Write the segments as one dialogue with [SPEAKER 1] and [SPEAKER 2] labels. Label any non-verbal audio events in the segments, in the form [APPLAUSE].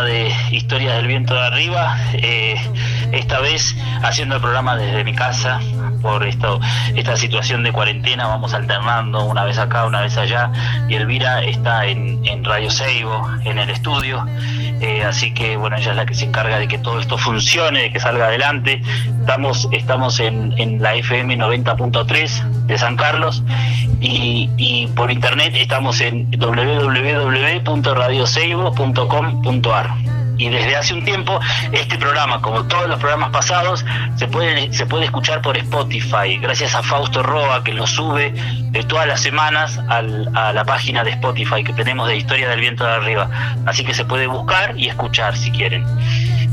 [SPEAKER 1] De
[SPEAKER 2] Historias del Viento de Arriba, eh, esta vez haciendo el programa desde mi casa, por esto, esta situación de cuarentena, vamos alternando una vez acá, una vez allá, y Elvira está en, en Radio Seibo, en el estudio, eh, así que bueno, ella es la que se encarga de que todo esto funcione, de que salga adelante. Estamos, estamos en, en la FM 90.3 de San Carlos y, y por internet estamos en www.radioseibo.com.ar. Y desde hace un tiempo este programa, como todos los programas pasados, se puede, se puede escuchar por Spotify, gracias a Fausto Roa que lo sube de todas las semanas al- a la página de Spotify que tenemos de Historia del Viento de Arriba. Así que se puede buscar y escuchar si quieren.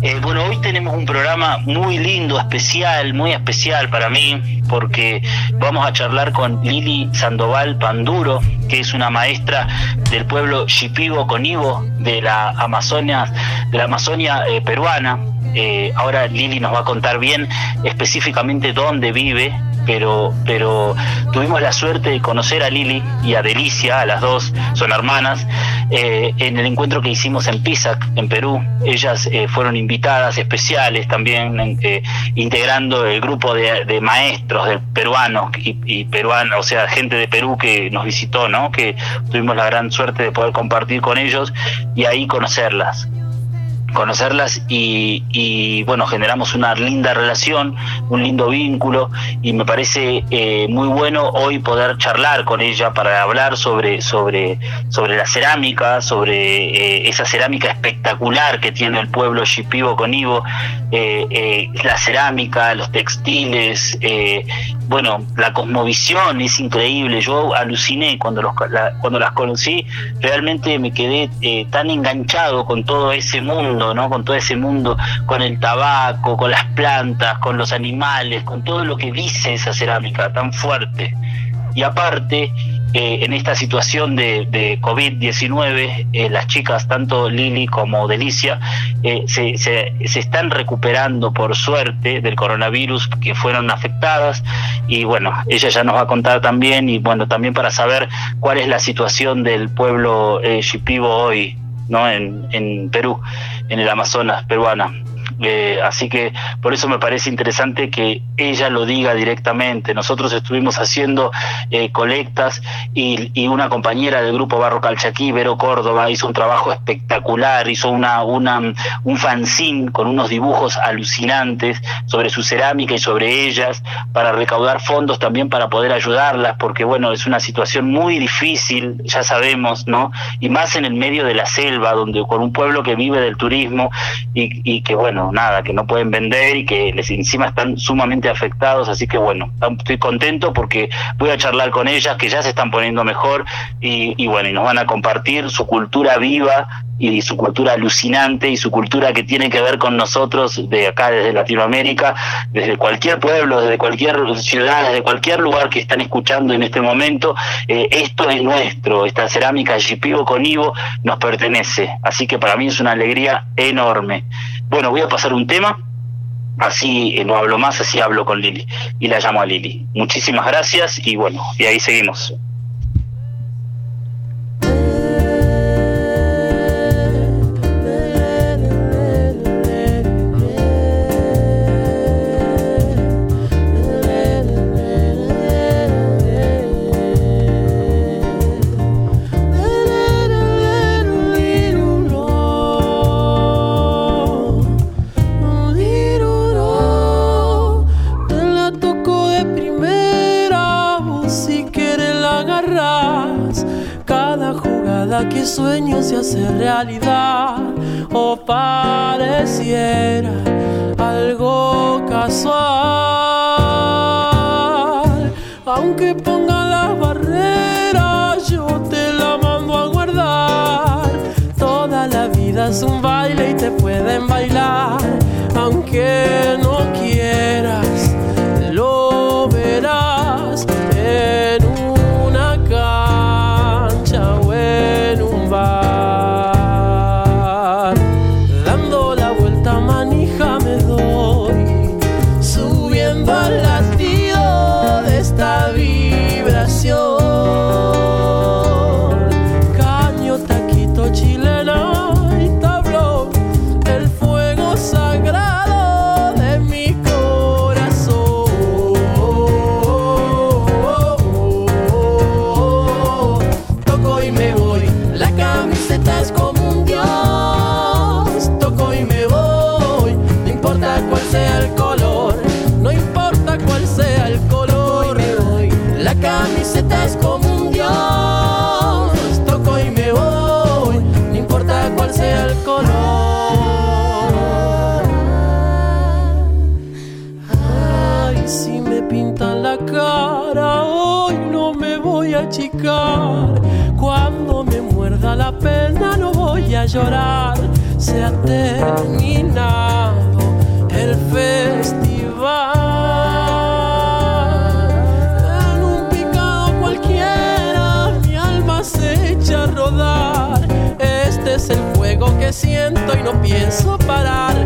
[SPEAKER 2] Eh, bueno, hoy tenemos un programa muy lindo, especial, muy especial para mí, porque vamos a charlar con Lili Sandoval Panduro, que es una maestra del pueblo Shipibo Conibo de la Amazonia, de la Amazonia eh, peruana. Eh, ahora Lili nos va a contar bien específicamente dónde vive, pero, pero tuvimos la suerte de conocer a Lili y a Delicia, a las dos son hermanas, eh, en el encuentro que hicimos en Pisac, en Perú. Ellas eh, fueron invitadas especiales también, eh, integrando el grupo de, de maestros de peruanos y, y peruanos, o sea, gente de Perú que nos visitó, ¿no? Que tuvimos la gran suerte de poder compartir con ellos y ahí conocerlas conocerlas y, y, bueno generamos una linda relación un lindo vínculo y me parece eh, muy bueno hoy poder charlar con ella para hablar sobre sobre sobre la cerámica sobre eh, esa cerámica espectacular que tiene el pueblo Shipibo Conibo eh, eh, la cerámica los textiles bueno la cosmovisión es increíble. Yo aluciné cuando los la- cuando las conocí realmente me quedé tan enganchado con todo ese mundo no con todo ese mundo con el tabaco con las plantas con los animales con todo lo que dice esa cerámica tan fuerte. Y aparte eh, en esta situación de, de COVID-19, eh, las chicas, tanto Lili como Delicia, eh, se, se, se están recuperando por suerte del coronavirus que fueron afectadas. Y bueno, ella ya nos va a contar también y bueno, también para saber cuál es la situación del pueblo Shipibo hoy, ¿no? En, en Perú, en el Amazonas peruana. Eh, así que por eso me parece interesante que ella lo diga directamente. Nosotros estuvimos haciendo eh, colectas y, una compañera del grupo Barro Calchaquí, Vero Córdoba, hizo un trabajo espectacular, hizo una, una, un fanzine con unos dibujos alucinantes sobre su cerámica y sobre ellas para recaudar fondos también para poder ayudarlas, porque bueno, es una situación muy difícil, ya sabemos, ¿no? Y más en el medio de la selva, donde con un pueblo que vive del turismo y, y que bueno, nada, que no pueden vender y que les encima están sumamente afectados, así que bueno, estoy contento porque voy a charlar con ellas que ya se están poniendo mejor y, bueno, y nos van a compartir su cultura viva y su cultura alucinante y su cultura que tiene que ver con nosotros de acá desde Latinoamérica, desde cualquier pueblo, desde cualquier ciudad, desde cualquier lugar que están escuchando en este momento, eh, esto es nuestro, esta cerámica Yipibo con Ivo nos pertenece, así que para mí es una alegría enorme. Bueno, voy a pasar un tema, así eh, no hablo más, así hablo con Lili y la llamo a Lili. Muchísimas gracias y bueno, y ahí seguimos.
[SPEAKER 3] Se realidad o pareciera algo casual. Aunque ponga las barreras, yo te la mando a guardar. Toda la vida es un baile y te pueden bailar, llorar. Se ha terminado el festival. En un picado cualquiera, mi alma se echa a rodar. Este es el fuego que siento y no pienso parar.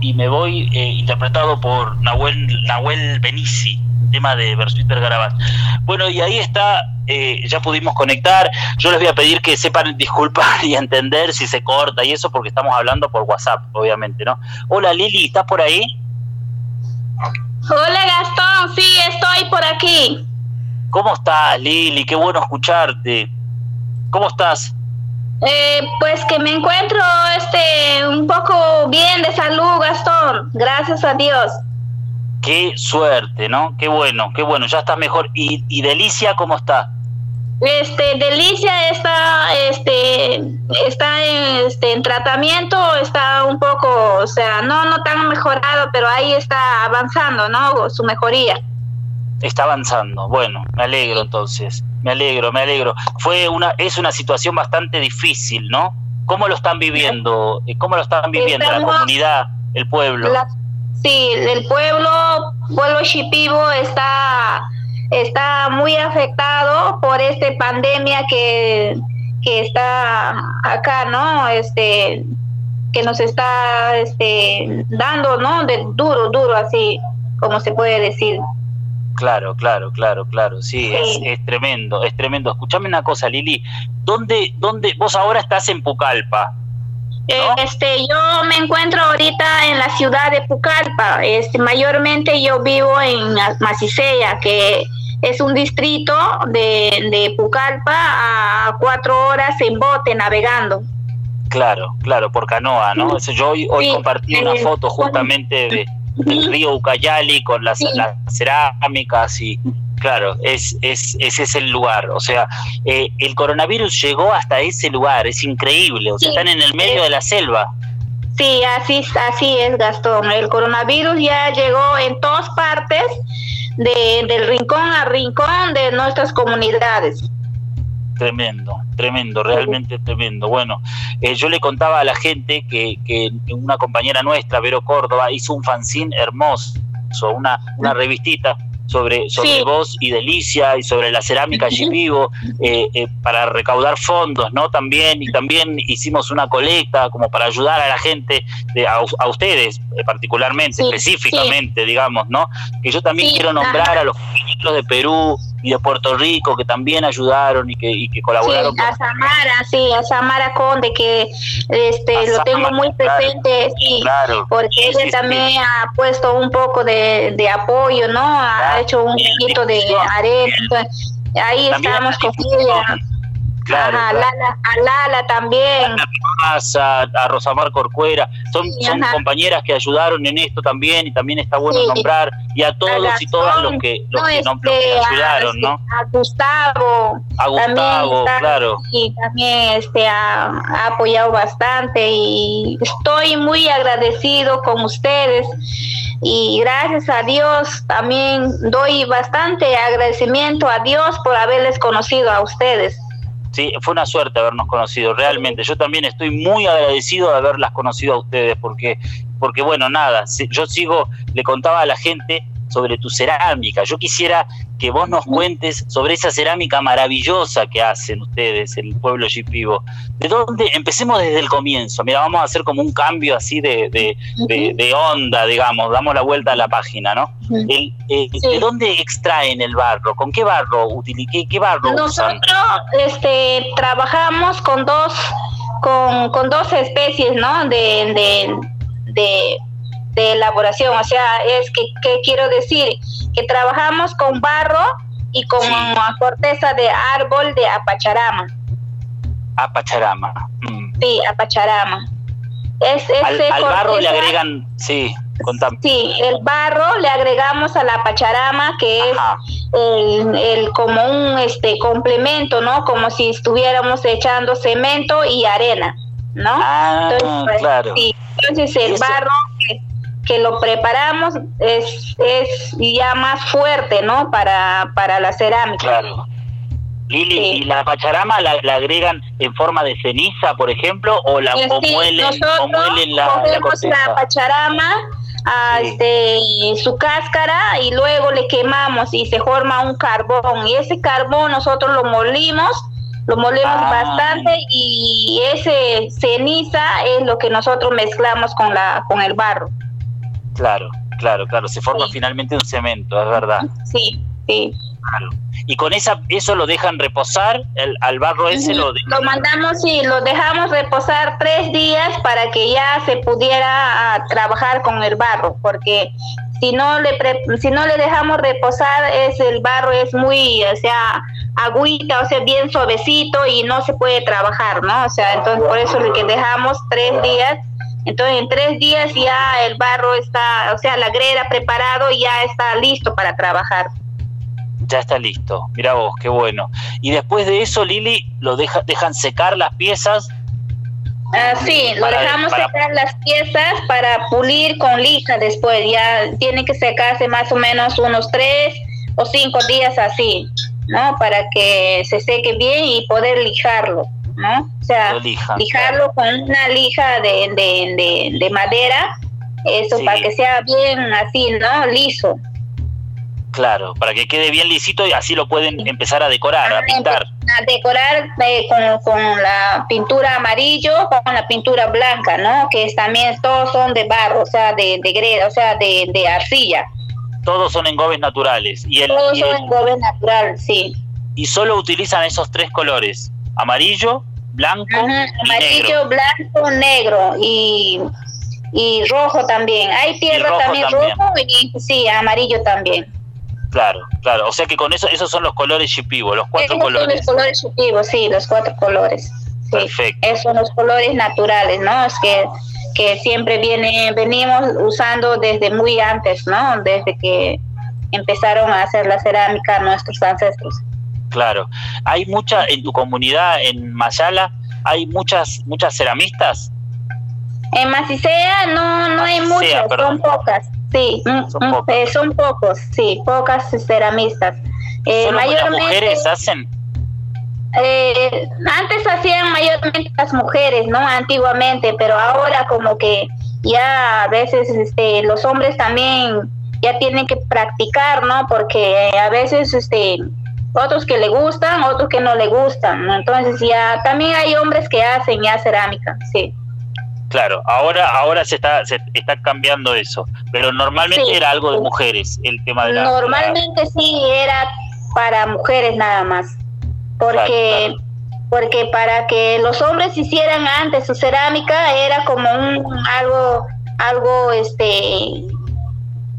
[SPEAKER 3] Y me voy,
[SPEAKER 2] eh, interpretado por Nahuel, Nahuel Benici, tema de Bersuit Vergarabat. Bueno, y ahí está, eh, ya pudimos conectar. Yo les voy a pedir que sepan disculpar [LAUGHS] y entender si se corta y eso, porque estamos hablando por WhatsApp, obviamente, ¿no? Hola Lili, ¿estás por ahí?
[SPEAKER 4] Hola Gastón, sí, estoy por aquí.
[SPEAKER 2] ¿Cómo estás, Lili? Qué bueno escucharte. ¿Cómo estás?
[SPEAKER 4] Eh, pues que me encuentro este un poco bien de salud, Gastón. Gracias a Dios.
[SPEAKER 2] Qué suerte, ¿no? Qué bueno, qué bueno, ya estás mejor. ¿Y, y Delicia cómo está?
[SPEAKER 4] Este, Delicia está, este, está en, este, en tratamiento, está un poco, o sea, no, no tan mejorado, pero ahí está avanzando, ¿no? Su mejoría.
[SPEAKER 2] Está avanzando. Bueno, me alegro entonces. Me alegro, me alegro. Fue una, es una situación bastante difícil, ¿no? ¿Cómo lo están viviendo? Eh, ¿Cómo lo están viviendo la comunidad, el pueblo?
[SPEAKER 4] La- sí, el pueblo, pueblo Shipibo está, está muy afectado por esta pandemia que, que está acá, ¿no? Este, que nos está este, dando, ¿no? De duro, duro, así como se puede decir.
[SPEAKER 2] Claro, claro, claro, claro, sí, Es, es, tremendo, es tremendo. Escúchame una cosa, Lili, ¿dónde, dónde, vos ahora estás en Pucallpa?
[SPEAKER 4] Eh, este, yo me encuentro ahorita en la ciudad de Pucallpa. Este, mayormente yo vivo en Macicella, que es un distrito de, de Pucallpa a cuatro horas en bote navegando.
[SPEAKER 2] Claro, claro, por canoa, ¿no? Yo hoy, hoy compartí una foto justamente de, del río Ucayali con las, las cerámicas y, Claro, es, es, ese es el lugar. O sea, eh, el coronavirus llegó hasta ese lugar, es increíble. O sea, están en el medio de la selva.
[SPEAKER 4] Sí, así, así es, Gastón. El coronavirus ya llegó en todas partes, de, del rincón a rincón de nuestras comunidades.
[SPEAKER 2] Tremendo, tremendo, realmente tremendo. Bueno, eh, yo le contaba a la gente que, que una compañera nuestra, Vero Córdoba, hizo un fanzine hermoso, una, una revistita sobre, sobre vos y Delicia y sobre la cerámica Chipivo eh, eh, para recaudar fondos, ¿no? También, y también hicimos una colecta como para ayudar a la gente, de, a, ustedes eh, particularmente, específicamente, digamos, ¿no? Que yo también quiero nombrar a los de Perú, y de Puerto Rico que también ayudaron y que, y que colaboraron.
[SPEAKER 4] Sí, a Samara, sí, a Samara Conde, que este lo tengo muy presente, sí, porque ella también ha puesto un poco de, de apoyo, ¿no? Ha hecho un poquito de arena, ahí estamos con ella. Claro, a Lala también.
[SPEAKER 2] A, a Rosamar Corcuera, son, son compañeras que ayudaron en esto también y también está bueno nombrar y a todos y todas los que, los que, este, ayudaron, ¿no?
[SPEAKER 4] A Gustavo.
[SPEAKER 2] A Gustavo, claro.
[SPEAKER 4] Y también este, ha, ha apoyado bastante y estoy muy agradecido con ustedes y gracias a Dios también doy bastante agradecimiento a Dios por haberles conocido a ustedes.
[SPEAKER 2] Sí, fue una suerte habernos conocido, realmente. Yo también estoy muy agradecido de haberlas conocido a ustedes, porque, porque bueno, nada, yo sigo, le contaba a la gente sobre tu cerámica. Yo quisiera que vos nos cuentes sobre esa cerámica maravillosa que hacen ustedes, el pueblo Yipivo. ¿De dónde? Empecemos desde el comienzo. Mira, vamos a hacer como un cambio así de, de, onda, digamos, damos la vuelta a la página, ¿no? Eh, ¿De dónde extraen el barro? ¿Con qué barro utilizan? ¿Qué, barro
[SPEAKER 4] Nosotros Este, trabajamos con dos, con, con dos especies, ¿no? de, de de elaboración. O sea, es que, quiero decir que trabajamos con barro y con corteza de árbol de apacharama.
[SPEAKER 2] Apacharama.
[SPEAKER 4] Mm. Sí, apacharama. Es,
[SPEAKER 2] al, barro le agregan, sí, contame.
[SPEAKER 4] Sí, el barro le agregamos a la pacharama, que es el, el, como un este complemento, ¿no? Como si estuviéramos echando cemento y arena, ¿no?
[SPEAKER 2] Ah, entonces, pues, claro.
[SPEAKER 4] Sí, entonces el barro que lo preparamos es, es ya más fuerte, ¿no? Para, para la cerámica.
[SPEAKER 2] Claro. Lili, ¿y la pacharama la, agregan en forma de ceniza, por ejemplo, o la
[SPEAKER 4] sí, muelen, o muelen la, la, pacharama a este, su cáscara y luego le quemamos y se forma un carbón y ese carbón nosotros lo molimos lo molemos ah. bastante y ese ceniza es lo que nosotros mezclamos con la con el barro.
[SPEAKER 2] Claro, claro, claro. Se forma finalmente un cemento, es verdad.
[SPEAKER 4] Sí, sí.
[SPEAKER 2] Claro. Y con esa, eso lo dejan reposar, el, al barro ese lo
[SPEAKER 4] Lo mandamos y lo dejamos reposar tres días para que ya se pudiera ah, trabajar con el barro, porque si no le si no le dejamos reposar es el barro es muy o sea agüita o sea bien suavecito y no se puede trabajar no o sea entonces por eso le que dejamos tres días entonces, en tres días ya el barro está, o sea, la greda preparado ya está listo para trabajar.
[SPEAKER 2] Ya está listo. Mira vos, qué bueno. Y después de eso, Lili, lo deja, dejan secar las piezas.
[SPEAKER 4] Ah, sí, lo dejamos secar las piezas para pulir con lija después. Ya tiene que secarse más o menos unos tres o cinco días así, ¿no? Para que se seque bien y poder lijarlo. ¿No? O sea, lijarlo con una lija de, de, madera, eso para que sea bien así, ¿no? Liso.
[SPEAKER 2] Claro, para que quede bien lisito y así lo pueden empezar a decorar, a
[SPEAKER 4] Ah,
[SPEAKER 2] pintar.
[SPEAKER 4] A decorar eh, con, con la pintura amarillo, con la pintura blanca, ¿no? Que es también todos son de barro, o sea, de, de greda, o sea, de, de arcilla.
[SPEAKER 2] Todos son engobes naturales. Y, el,
[SPEAKER 4] Todos
[SPEAKER 2] y,
[SPEAKER 4] son
[SPEAKER 2] el-
[SPEAKER 4] en gobe natural, sí.
[SPEAKER 2] y solo utilizan esos tres colores: amarillo, blanco
[SPEAKER 4] Ujú,
[SPEAKER 2] y negro.
[SPEAKER 4] Amarillo, blanco, negro y, y rojo también. Hay tierra
[SPEAKER 2] rojo
[SPEAKER 4] también,
[SPEAKER 2] también.
[SPEAKER 4] rojo y sí, amarillo también.
[SPEAKER 2] Claro, claro. O sea que con eso, esos son los colores Shipibo, los cuatro
[SPEAKER 4] Esos son
[SPEAKER 2] colores.
[SPEAKER 4] los colores sí, los cuatro colores. Sí.
[SPEAKER 2] Perfecto.
[SPEAKER 4] Esos son los colores naturales, ¿no? Es que, que siempre viene, venimos usando desde muy antes, ¿no? Desde que empezaron a hacer la cerámica nuestros ancestros.
[SPEAKER 2] Claro. Hay mucha, en tu comunidad, en Mayala, hay muchas, muchas ceramistas.
[SPEAKER 4] En Macicea no, no hay muchas, son pocas. Sí, mm,
[SPEAKER 2] Son
[SPEAKER 4] mm,
[SPEAKER 2] pocas.
[SPEAKER 4] eh, son pocos, sí, pocas ceramistas. Eh,
[SPEAKER 2] ¿Solo las
[SPEAKER 4] mayormente,
[SPEAKER 2] mujeres hacen?
[SPEAKER 4] eh, antes hacían mayormente las mujeres, ¿no? Antiguamente, pero ahora como que ya a veces este, los hombres también ya tienen que practicar, ¿no? Porque a veces este otros que le gustan, otros que no le gustan, ¿no? Entonces ya también hay hombres que hacen ya cerámica, sí.
[SPEAKER 2] Claro, ahora, ahora se está, se está cambiando eso. Pero normalmente
[SPEAKER 4] Sí.
[SPEAKER 2] era algo de mujeres, el tema de la.
[SPEAKER 4] Normalmente sí era para mujeres nada más, porque
[SPEAKER 2] Claro,
[SPEAKER 4] porque para que los hombres hicieran antes su cerámica era como un algo algo este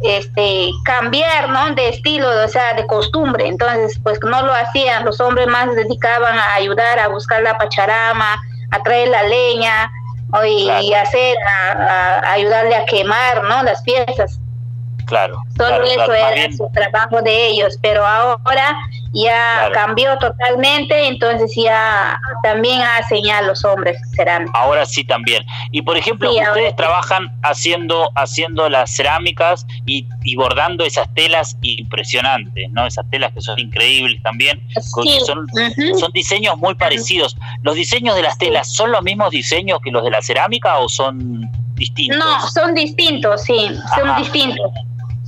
[SPEAKER 4] este cambiar no de estilo o sea de costumbre. Entonces pues no lo hacían. Los hombres más se dedicaban a ayudar a buscar la pacharama a traer la leña o y,
[SPEAKER 2] Claro.
[SPEAKER 4] y hacer a, ayudarle a quemar no las piezas.
[SPEAKER 2] Claro.
[SPEAKER 4] Solo
[SPEAKER 2] claro,
[SPEAKER 4] eso
[SPEAKER 2] claro,
[SPEAKER 4] era su trabajo de ellos, pero ahora ya
[SPEAKER 2] Claro.
[SPEAKER 4] cambió totalmente, entonces ya también hacen ya los hombres cerámica.
[SPEAKER 2] Ahora sí también. Y por ejemplo,
[SPEAKER 4] Sí,
[SPEAKER 2] ustedes
[SPEAKER 4] sí.
[SPEAKER 2] trabajan haciendo haciendo las cerámicas y, y bordando esas telas impresionantes, ¿no? Esas telas que son increíbles también.
[SPEAKER 4] Sí,
[SPEAKER 2] Son, son diseños muy parecidos. ¿Los diseños de las telas son los mismos diseños que los de la cerámica o son distintos?
[SPEAKER 4] No, son distintos, sí, son distintos.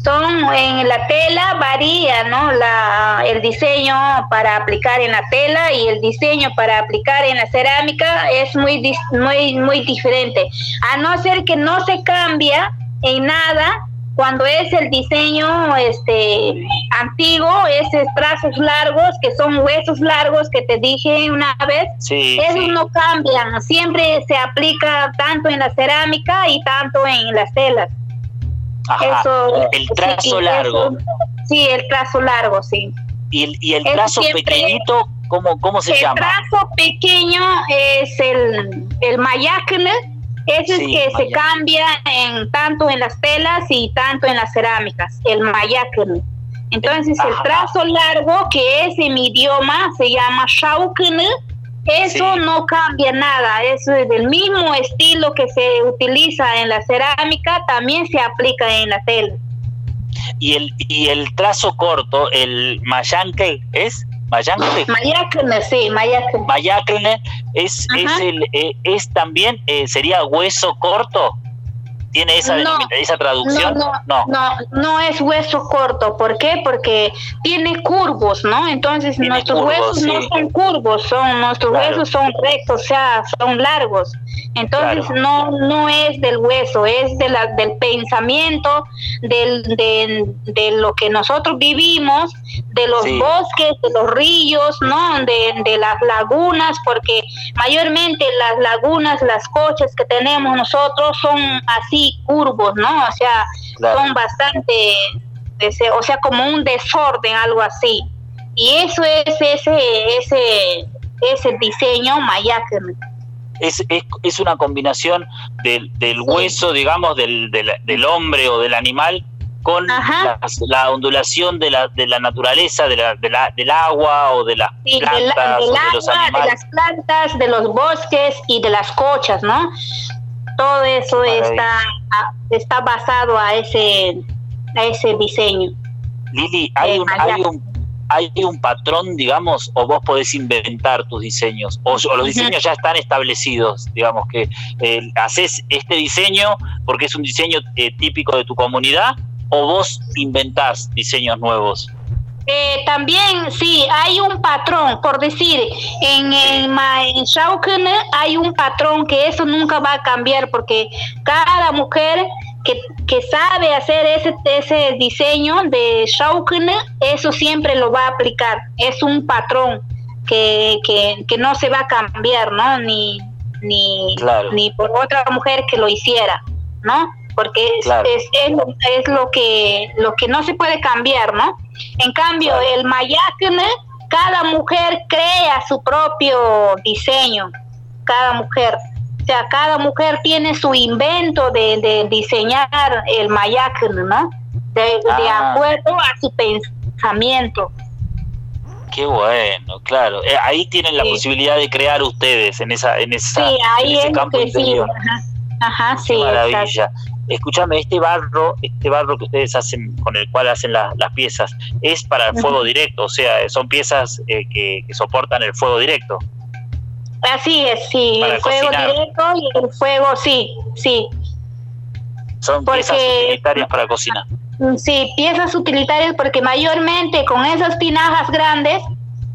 [SPEAKER 4] Son en la tela varía, ¿no? La, el diseño para aplicar en la tela y el diseño para aplicar en la cerámica es muy dis- muy muy diferente. A no ser que no se cambia en nada cuando es el diseño este antiguo, esos trazos largos que son huesos largos que te dije una vez,
[SPEAKER 2] Sí,
[SPEAKER 4] esos
[SPEAKER 2] sí.
[SPEAKER 4] no cambian, siempre se aplica tanto en la cerámica y tanto en las telas.
[SPEAKER 2] Ajá.
[SPEAKER 4] Eso,
[SPEAKER 2] el trazo
[SPEAKER 4] sí,
[SPEAKER 2] largo.
[SPEAKER 4] eso- sí, el trazo largo, sí.
[SPEAKER 2] Y el, y el trazo
[SPEAKER 4] siempre-
[SPEAKER 2] pequeñito, ¿cómo, cómo se
[SPEAKER 4] el
[SPEAKER 2] llama?
[SPEAKER 4] trazo pequeño es el, el mayacne, ese
[SPEAKER 2] Sí,
[SPEAKER 4] es que se cambia en tanto en las telas y tanto en las cerámicas, el mayacne. Entonces el trazo largo, que es en mi idioma, se llama shaukne, eso
[SPEAKER 2] Sí.
[SPEAKER 4] no cambia nada, eso es del mismo estilo que se utiliza en la cerámica, también se aplica en la tela.
[SPEAKER 2] Y el, y el trazo corto, el mayanque, ¿es? ¿Mayanque?
[SPEAKER 4] Mayacne, sí, mayacne.
[SPEAKER 2] Mayacne es, es, el, eh, es también, eh, sería hueso corto. ¿Tiene esa,
[SPEAKER 4] No.
[SPEAKER 2] esa traducción?
[SPEAKER 4] No, no, no, no es hueso corto. ¿Por qué? Porque tiene curvos, ¿no? Entonces
[SPEAKER 2] Tiene
[SPEAKER 4] nuestros
[SPEAKER 2] curvos,
[SPEAKER 4] huesos no son curvos, son nuestros
[SPEAKER 2] Claro.
[SPEAKER 4] huesos son rectos, o sea, son largos. Entonces
[SPEAKER 2] Claro.
[SPEAKER 4] no no es del hueso, es de la, del pensamiento, del, de, de lo que nosotros vivimos, de los
[SPEAKER 2] Sí.
[SPEAKER 4] bosques, de los ríos, ¿no? De, de las lagunas, porque mayormente las lagunas, las coches que tenemos nosotros son así curvos, ¿no? O sea,
[SPEAKER 2] Claro.
[SPEAKER 4] son bastante, o sea, como un desorden, algo así. Y eso es ese, ese, ese diseño mayacne.
[SPEAKER 2] Es, es, es una combinación del, del hueso, digamos, del, del, del hombre o del animal con la ondulación de la, de la naturaleza, de la, de la, del agua o de las
[SPEAKER 4] Sí, del, del
[SPEAKER 2] plantas de los
[SPEAKER 4] las plantas, de los bosques y de las cochas, ¿no? Todo eso está, está basado a ese, a ese diseño.
[SPEAKER 2] Lili, ¿hay
[SPEAKER 4] Eh,
[SPEAKER 2] un,
[SPEAKER 4] allá.
[SPEAKER 2] hay un hay un patrón, digamos, o vos podés inventar tus diseños, o, o los diseños ya están establecidos, digamos que eh, haces este diseño porque es un diseño eh, típico de tu comunidad, o vos inventás diseños nuevos?
[SPEAKER 4] Eh, también, sí, hay un patrón, por decir, en, en, en hay un patrón que eso nunca va a cambiar porque cada mujer que, que sabe hacer ese, ese diseño de Shauken, eso siempre lo va a aplicar. Es un patrón que, que, que no se va a cambiar, ¿no? Ni, ni,
[SPEAKER 2] Claro.
[SPEAKER 4] ni por otra mujer que lo hiciera, ¿no? Porque es, es lo- es lo que lo que no se puede cambiar, ¿no? En cambio, el mayacne, cada mujer crea su propio diseño, cada mujer. O sea, cada mujer tiene su invento de, de diseñar el mayacne, ¿no? De, de
[SPEAKER 2] Ah.
[SPEAKER 4] acuerdo a su pensamiento.
[SPEAKER 2] Qué bueno, claro. Eh, ahí tienen la
[SPEAKER 4] Sí.
[SPEAKER 2] posibilidad de crear ustedes en esa, en esa,
[SPEAKER 4] Sí, ahí
[SPEAKER 2] en ese
[SPEAKER 4] es
[SPEAKER 2] campo
[SPEAKER 4] que sí.
[SPEAKER 2] interior.
[SPEAKER 4] Ajá, Ajá, sí, exacto.
[SPEAKER 2] Escúchame, este barro, este barro que ustedes hacen, con el cual hacen la- las piezas, es para el fuego directo, o sea, son piezas eh, que, que soportan el fuego directo.
[SPEAKER 4] Así es, sí,
[SPEAKER 2] Para
[SPEAKER 4] el fuego directo y el fuego, sí, sí.
[SPEAKER 2] Son
[SPEAKER 4] Porque-
[SPEAKER 2] piezas utilitarias para cocinar.
[SPEAKER 4] Mm, Sí, piezas utilitarias porque mayormente con esas tinajas grandes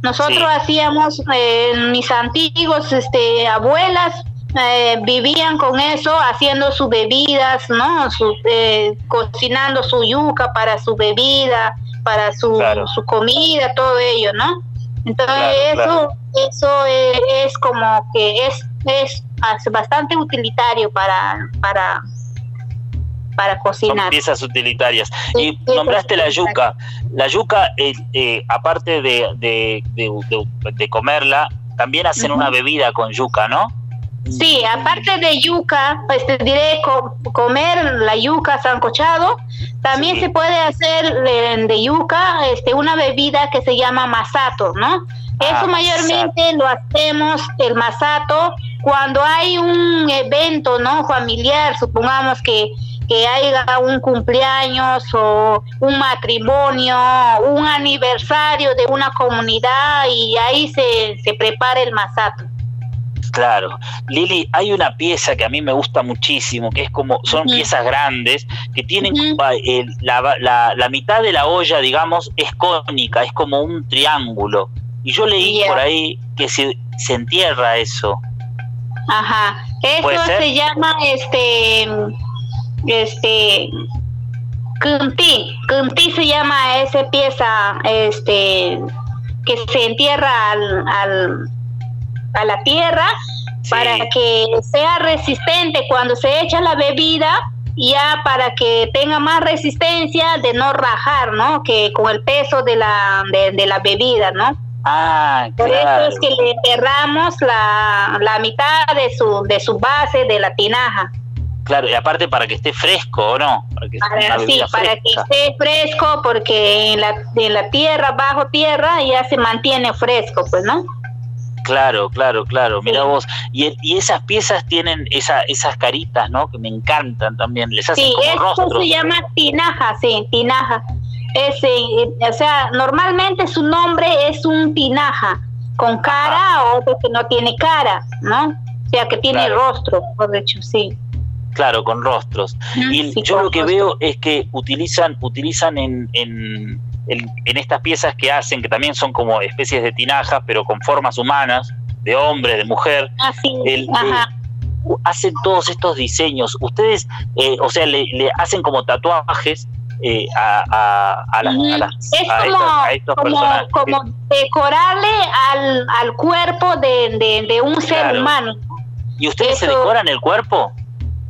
[SPEAKER 4] nosotros
[SPEAKER 2] Sí.
[SPEAKER 4] hacíamos, eh, mis antiguos este, abuelas eh, vivían con eso haciendo sus bebidas, ¿no? Su, eh, cocinando su yuca para su bebida, para su,
[SPEAKER 2] Claro.
[SPEAKER 4] su comida, todo ello, ¿no? Entonces
[SPEAKER 2] Claro,
[SPEAKER 4] eso, eso eh, es como que es, es bastante utilitario para, para, para
[SPEAKER 2] Son
[SPEAKER 4] cocinar.
[SPEAKER 2] piezas utilitarias.
[SPEAKER 4] Sí,
[SPEAKER 2] Y nombraste la yuca. La yuca, eh, eh, aparte de, de, de- de- de comerla, también hacen una bebida con yuca, ¿no?
[SPEAKER 4] Sí, aparte de yuca, pues te diré co- comer la yuca sancochado, también
[SPEAKER 2] Sí.
[SPEAKER 4] se puede hacer de, de yuca este una bebida que se llama masato, ¿no?
[SPEAKER 2] Ah,
[SPEAKER 4] Eso mayormente lo hacemos el masato cuando hay un evento, ¿no? Familiar, supongamos que que haya un cumpleaños o un matrimonio, un aniversario de una comunidad y ahí se, se prepara el masato.
[SPEAKER 2] Claro. Lili, hay una pieza que a mí me gusta muchísimo, que es como, son piezas grandes, que tienen el- la, la- la mitad de la olla, digamos, es cónica, es como un triángulo. Y yo leí
[SPEAKER 4] Yeah.
[SPEAKER 2] por ahí que se, se entierra eso.
[SPEAKER 4] Ajá,
[SPEAKER 2] ¿Puede
[SPEAKER 4] eso se llama este, este, Kunti, Kunti se llama esa pieza, este, que se entierra al, al- a la tierra
[SPEAKER 2] Sí.
[SPEAKER 4] para que sea resistente cuando se echa la bebida, ya para que tenga más resistencia de no rajar, ¿no? Que con el peso de la, de, de la bebida, ¿no?
[SPEAKER 2] Ah,
[SPEAKER 4] Por
[SPEAKER 2] claro.
[SPEAKER 4] eso es que le enterramos la, la mitad de su, de su base de la tinaja.
[SPEAKER 2] Claro, y aparte para que esté fresco, ¿o no? Para que
[SPEAKER 4] Para, sí, para que esté fresco, porque en la, en la tierra, bajo tierra, ya se mantiene fresco, pues, ¿no?
[SPEAKER 2] Claro, claro, claro. Mira
[SPEAKER 4] Sí.
[SPEAKER 2] vos. Y, esas piezas tienen esa, esas caritas, ¿no? Que me encantan también. Les hacen
[SPEAKER 4] Sí,
[SPEAKER 2] como
[SPEAKER 4] esto
[SPEAKER 2] rostros.
[SPEAKER 4] se llama tinaja, sí, tinaja. Es, eh, o sea, normalmente su nombre es un tinaja, con cara o otro que no tiene cara, ¿no? O sea, que tiene
[SPEAKER 2] Claro.
[SPEAKER 4] rostro, por hecho, sí.
[SPEAKER 2] Claro, con rostros. Y
[SPEAKER 4] Sí,
[SPEAKER 2] yo lo que
[SPEAKER 4] rostro.
[SPEAKER 2] veo es que utilizan, utilizan en, en, en- en estas piezas que hacen, que también son como especies de tinajas, pero con formas humanas, de hombre, de mujer,
[SPEAKER 4] Así,
[SPEAKER 2] el-
[SPEAKER 4] ajá.
[SPEAKER 2] u- hacen todos estos diseños. Ustedes, eh, o sea, le, le hacen como tatuajes eh, a, a, a las, a las-
[SPEAKER 4] es
[SPEAKER 2] a
[SPEAKER 4] como,
[SPEAKER 2] estas- a estos
[SPEAKER 4] como,
[SPEAKER 2] personajes.
[SPEAKER 4] como decorarle al, al cuerpo de, de, de un ser humano.
[SPEAKER 2] ¿Y ustedes se decoran el cuerpo?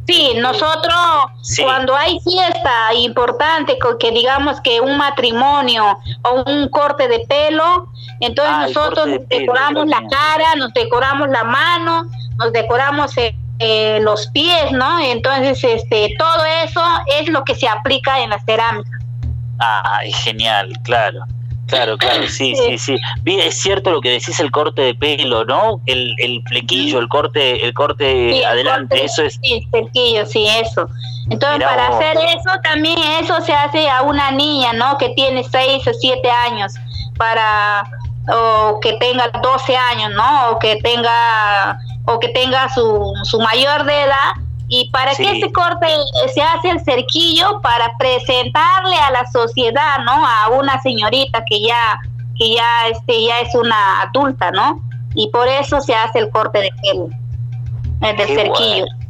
[SPEAKER 4] Sí, nosotros
[SPEAKER 2] Sí.
[SPEAKER 4] cuando hay fiesta importante, que digamos que un matrimonio o un corte de pelo, entonces
[SPEAKER 2] Ah,
[SPEAKER 4] nosotros
[SPEAKER 2] de
[SPEAKER 4] nos
[SPEAKER 2] pelo,
[SPEAKER 4] decoramos la cara, nos decoramos la mano, nos decoramos eh, eh, los pies, ¿no? Entonces, este, todo eso es lo que se aplica en la cerámica.
[SPEAKER 2] Ah, es genial, claro. Claro, claro, [LAUGHS] sí, sí, sí. Vi, es cierto lo que decís el corte de pelo, ¿no? El, el flequillo, el corte, el corte
[SPEAKER 4] Sí, el
[SPEAKER 2] adelante,
[SPEAKER 4] corte,
[SPEAKER 2] eso es.
[SPEAKER 4] Sí, cerquillo, sí, eso. Entonces,
[SPEAKER 2] Mirá
[SPEAKER 4] para
[SPEAKER 2] vos.
[SPEAKER 4] hacer eso, también eso se hace a una niña, ¿no? Que tiene 6 o 7 años, para, o que tenga 12 años, ¿no? O que tenga, o que tenga su, su mayor de edad, ¿Y para qué se corte, se hace el cerquillo? Para presentarle a la sociedad, ¿no? A una señorita que ya, que ya, este, ya es una adulta, ¿no? Y por eso se hace el corte de pelo, el del
[SPEAKER 2] Qué
[SPEAKER 4] cerquillo.
[SPEAKER 2] bueno.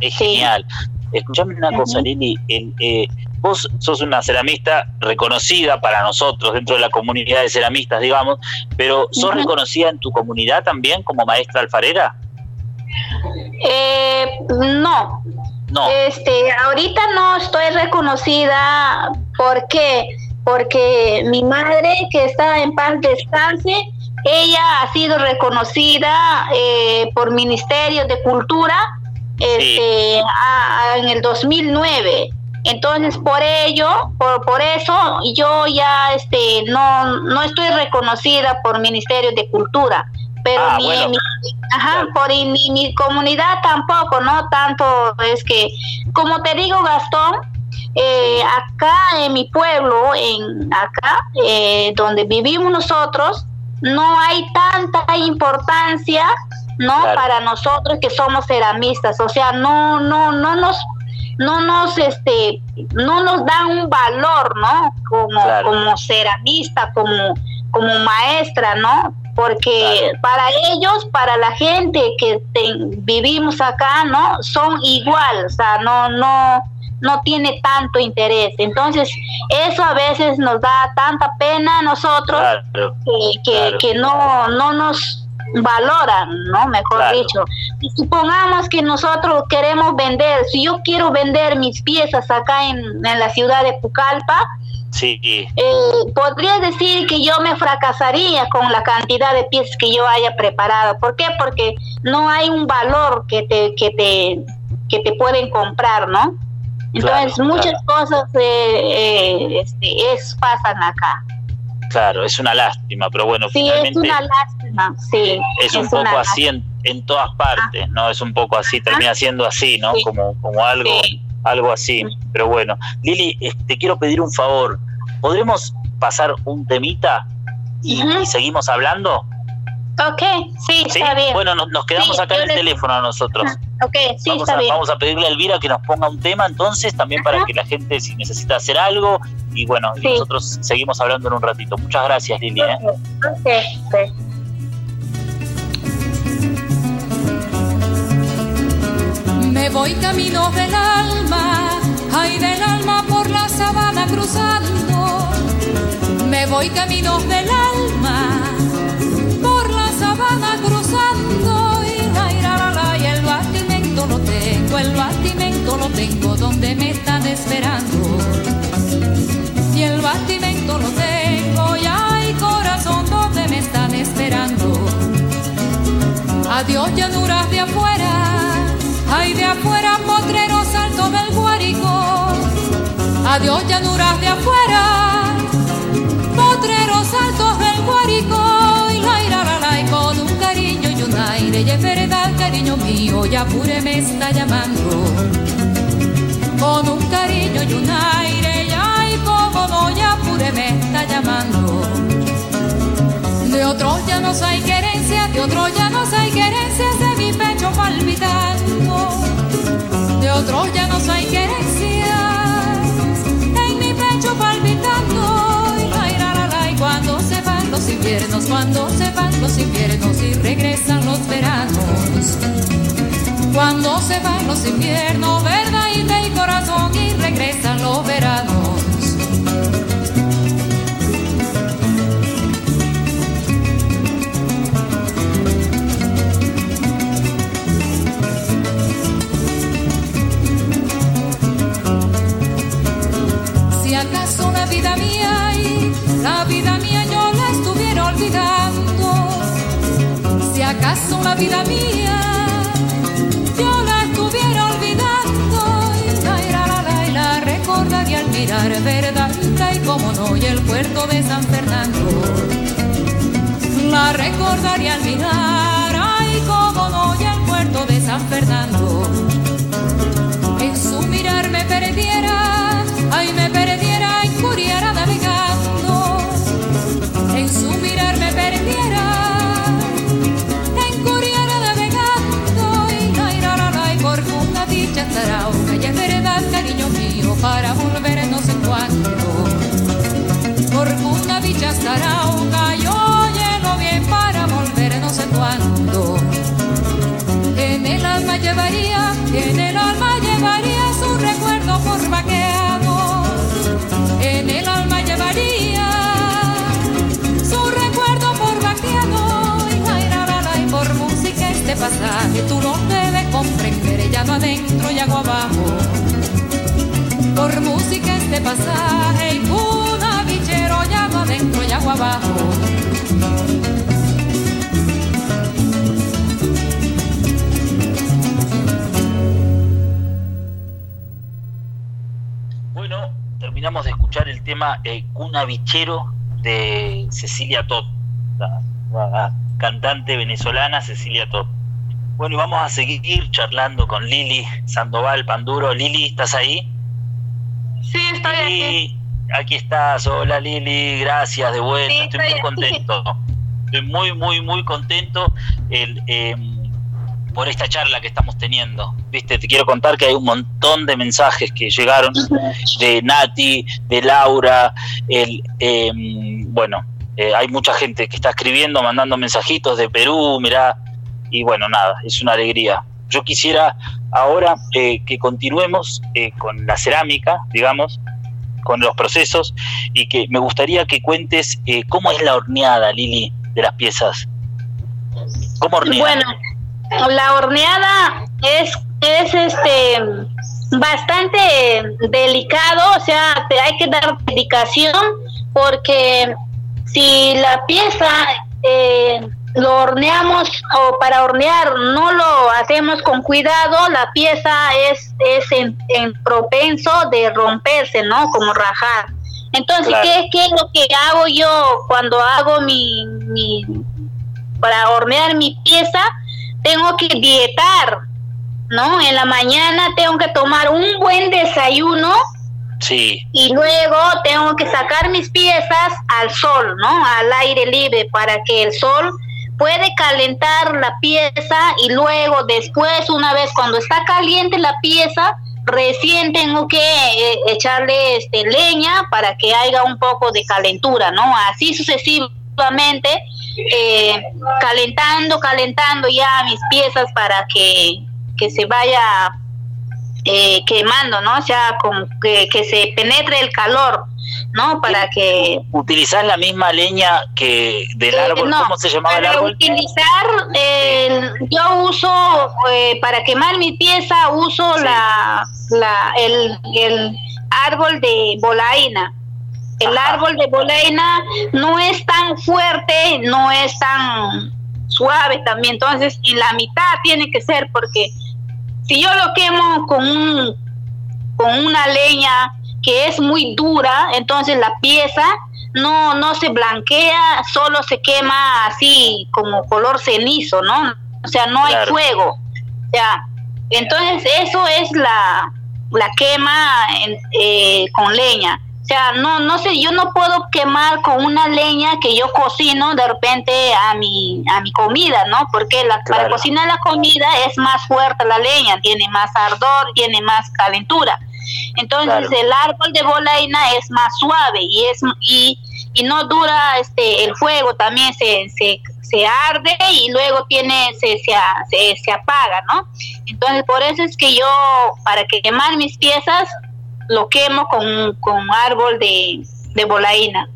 [SPEAKER 2] Es
[SPEAKER 4] Sí.
[SPEAKER 2] genial. Escuchame una cosa. Lili. el, eh, vos sos una ceramista reconocida para nosotros dentro de la comunidad de ceramistas, digamos, pero ¿sos reconocida en tu comunidad también como maestra alfarera?
[SPEAKER 4] Eh, no,
[SPEAKER 2] No.
[SPEAKER 4] Este, ahorita no estoy reconocida. ¿Por qué? Porque mi madre, que está en paz descanse, ella ha sido reconocida eh, por Ministerio de Cultura este, a- a- en el 2009. Entonces, por ello, por, por eso, yo ya este, no, no estoy reconocida por Ministerio de Cultura. Pero
[SPEAKER 2] Ah,
[SPEAKER 4] mi,
[SPEAKER 2] bueno.
[SPEAKER 4] mi- ajá, por y mi, mi comunidad tampoco, ¿no? Tanto es que, como te digo, Gastón, eh, acá en mi pueblo, en acá, eh, donde vivimos nosotros, no hay tanta importancia, ¿no?
[SPEAKER 2] Claro.
[SPEAKER 4] Para nosotros que somos ceramistas, o sea, no, no, no nos, no nos, este, no nos dan un valor, ¿no? Como,
[SPEAKER 2] Claro.
[SPEAKER 4] como ceramista, como, como maestra, ¿no? Porque
[SPEAKER 2] Claro.
[SPEAKER 4] para ellos, para la gente que ten- vivimos acá, ¿no? Son igual, o sea, no, no, no tiene tanto interés. Entonces, eso a veces nos da tanta pena a nosotros
[SPEAKER 2] Claro.
[SPEAKER 4] que, que,
[SPEAKER 2] Claro.
[SPEAKER 4] que no, no nos valoran, ¿no? Mejor
[SPEAKER 2] Claro.
[SPEAKER 4] dicho. Supongamos que nosotros queremos vender, si yo quiero vender mis piezas acá en, en la ciudad de Pucallpa,
[SPEAKER 2] Sí.
[SPEAKER 4] eh, podría decir que yo me fracasaría con la cantidad de piezas que yo haya preparado. ¿Por qué? Porque no hay un valor que te, que te, que te pueden comprar, ¿no? Entonces,
[SPEAKER 2] Claro,
[SPEAKER 4] muchas cosas eh, eh, este, es, pasan acá.
[SPEAKER 2] Claro, es una lástima, pero bueno,
[SPEAKER 4] Sí, es
[SPEAKER 2] finalmente
[SPEAKER 4] una lástima, sí.
[SPEAKER 2] es un poco así en, en todas partes, ¿no? Es un poco así, termina siendo así, ¿no?
[SPEAKER 4] Sí.
[SPEAKER 2] Como, como algo,
[SPEAKER 4] Sí.
[SPEAKER 2] Algo así. Pero bueno, Lili, te quiero pedir un favor. ¿Podremos pasar un temita y, seguimos hablando?
[SPEAKER 4] Ok, sí,
[SPEAKER 2] ¿Sí?
[SPEAKER 4] está bien.
[SPEAKER 2] Bueno, nos, nos quedamos
[SPEAKER 4] Sí,
[SPEAKER 2] acá en el
[SPEAKER 4] les-
[SPEAKER 2] teléfono nosotros.
[SPEAKER 4] Ok, sí,
[SPEAKER 2] vamos,
[SPEAKER 4] está
[SPEAKER 2] a,
[SPEAKER 4] bien.
[SPEAKER 2] vamos a pedirle a Elvira que nos ponga un tema entonces, también para que la gente si necesita hacer algo. Y bueno, y nosotros seguimos hablando en un ratito. Muchas gracias, Lili. ¿eh?
[SPEAKER 4] Ok, ok.
[SPEAKER 5] Voy camino del alma, ay del alma por la sabana cruzando. Me voy camino del alma, por la sabana cruzando. Y la, y el batimento lo tengo, el batimento lo tengo donde me están esperando. Y el batimento lo tengo, y hay corazón donde me están esperando. Adiós llanuras de afuera, afuera potreros alto del Guárico. Adiós llanuras de afuera, potreros altos del Guárico. Y la ira la la y con un cariño y un aire y es verdad cariño mío, ya pure me está llamando. Con un cariño y un aire, y ay como no, ya pure me está llamando. De otros ya no hay querencia, de otros ya no hay querencias de mi pecho palpitando. Otros ya no hay querencias en mi pecho palpitando. Y la, ira, la, la, y cuando se van los inviernos, cuando se van los inviernos y regresan los veranos. Cuando se van los inviernos, verdad y de corazón y regresan los veranos. Acaso la vida mía y la vida mía yo la estuviera olvidando. Si acaso la vida mía yo la estuviera olvidando. Y la, recordaría al mirar verdad y como no y el puerto de San Fernando. La recordaría al mirar, ay como no y el puerto de San Fernando. En el alma llevaría su recuerdo por vaqueado. En el alma llevaría su recuerdo por vaqueado. Y jairarala y por música este pasaje tú lo debes comprender, ya no adentro y hago abajo. Por música este pasaje y una bichero ya adentro y hago abajo.
[SPEAKER 2] Terminamos de escuchar el tema eh, Cuna Bichero de Cecilia Top, la, la cantante venezolana Cecilia Top. Bueno, y vamos a seguir charlando con Lili Sandoval Panduro. Lili, ¿estás ahí?
[SPEAKER 4] Sí, estoy aquí.
[SPEAKER 2] Lili, aquí estás. Hola Lili, gracias de vuelta.
[SPEAKER 4] Sí,
[SPEAKER 2] estoy
[SPEAKER 4] estoy
[SPEAKER 2] muy
[SPEAKER 4] aquí.
[SPEAKER 2] contento. Estoy muy, muy, muy contento el, eh, por esta charla que estamos teniendo. Viste, te quiero contar que hay un montón de mensajes que llegaron de Nati, de Laura, el, eh, bueno, eh, hay mucha gente que está escribiendo, mandando mensajitos de Perú, mirá, y bueno, nada, es una alegría. Yo quisiera ahora eh, que continuemos eh, con la cerámica, digamos, con los procesos, y que me gustaría que cuentes eh, cómo es la horneada, Lili, de las piezas. ¿Cómo hornear?
[SPEAKER 4] Bueno, la horneada es, es este bastante delicado, o sea, te hay que dar dedicación porque si la pieza eh, lo horneamos o para hornear no lo hacemos con cuidado, la pieza es, es en, en propenso de romperse, ¿no? Como rajar. Entonces,
[SPEAKER 2] Claro.
[SPEAKER 4] ¿qué, ¿qué es lo que hago yo cuando hago mi, mi para hornear mi pieza? Tengo que dietar, ¿no? En la mañana tengo que tomar un buen desayuno
[SPEAKER 2] Sí,
[SPEAKER 4] y luego tengo que sacar mis piezas al sol, ¿no? Al aire libre para que el sol puede calentar la pieza y luego después una vez cuando está caliente la pieza recién tengo que eh, echarle este leña para que haya un poco de calentura, ¿no? Así sucesivamente eh, calentando, calentando ya mis piezas para que, que se vaya eh, quemando, ¿no? O sea, como que, que se penetre el calor, ¿no? Para que...
[SPEAKER 2] utilizás la misma leña que del
[SPEAKER 4] Eh,
[SPEAKER 2] árbol,
[SPEAKER 4] no,
[SPEAKER 2] ¿cómo se llamaba el
[SPEAKER 4] para
[SPEAKER 2] árbol?
[SPEAKER 4] utilizar, eh, yo uso, eh, para quemar mi pieza, uso
[SPEAKER 2] Sí.
[SPEAKER 4] la, la, el, el árbol de bolaina. El árbol de bolaina no es tan fuerte, no es tan suave también, entonces en la mitad tiene que ser porque si yo lo quemo con un con una leña que es muy dura, entonces la pieza no no se blanquea, solo se quema así como color cenizo, ¿no? O sea, no hay fuego. O sea, entonces eso es la la quema en- eh, con leña. O sea, no no sé, yo no puedo quemar con una leña que yo cocino de repente a mi a mi comida, ¿no? Porque la, para cocinar la comida es más fuerte la leña, tiene más ardor, tiene más calentura. Entonces
[SPEAKER 2] Claro.
[SPEAKER 4] el árbol de bolaina es más suave y es y, y no dura este el fuego también se, se, se arde y luego tiene se, se, se apaga, ¿no? Entonces por eso es que yo para quemar mis piezas lo quemo con, con árbol de, de bolaina.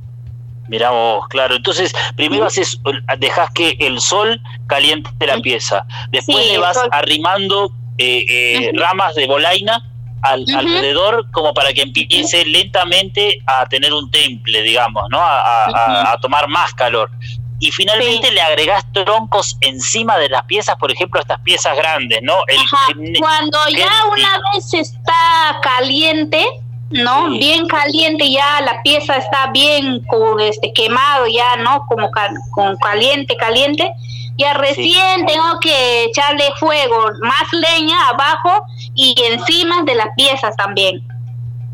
[SPEAKER 2] Mirá vos, claro. Entonces, primero haces, dejas que el sol caliente la pieza. Después
[SPEAKER 4] Sí,
[SPEAKER 2] le vas arrimando eh, eh, ramas de bolaina al, alrededor como para que empiece lentamente a tener un temple, digamos, ¿no? A, a tomar más calor. Y finalmente
[SPEAKER 4] Sí.
[SPEAKER 2] le agregás troncos encima de las piezas, por ejemplo, estas piezas grandes, ¿no? El-
[SPEAKER 4] Ajá,
[SPEAKER 2] el-
[SPEAKER 4] Cuando
[SPEAKER 2] ¿qué-
[SPEAKER 4] ya una vez está caliente, ¿no?
[SPEAKER 2] Sí.
[SPEAKER 4] Bien caliente ya la pieza está bien con este quemado ya, ¿no? Como cal- con caliente, caliente. Ya recién tengo que echarle fuego, más leña abajo y encima de las piezas también.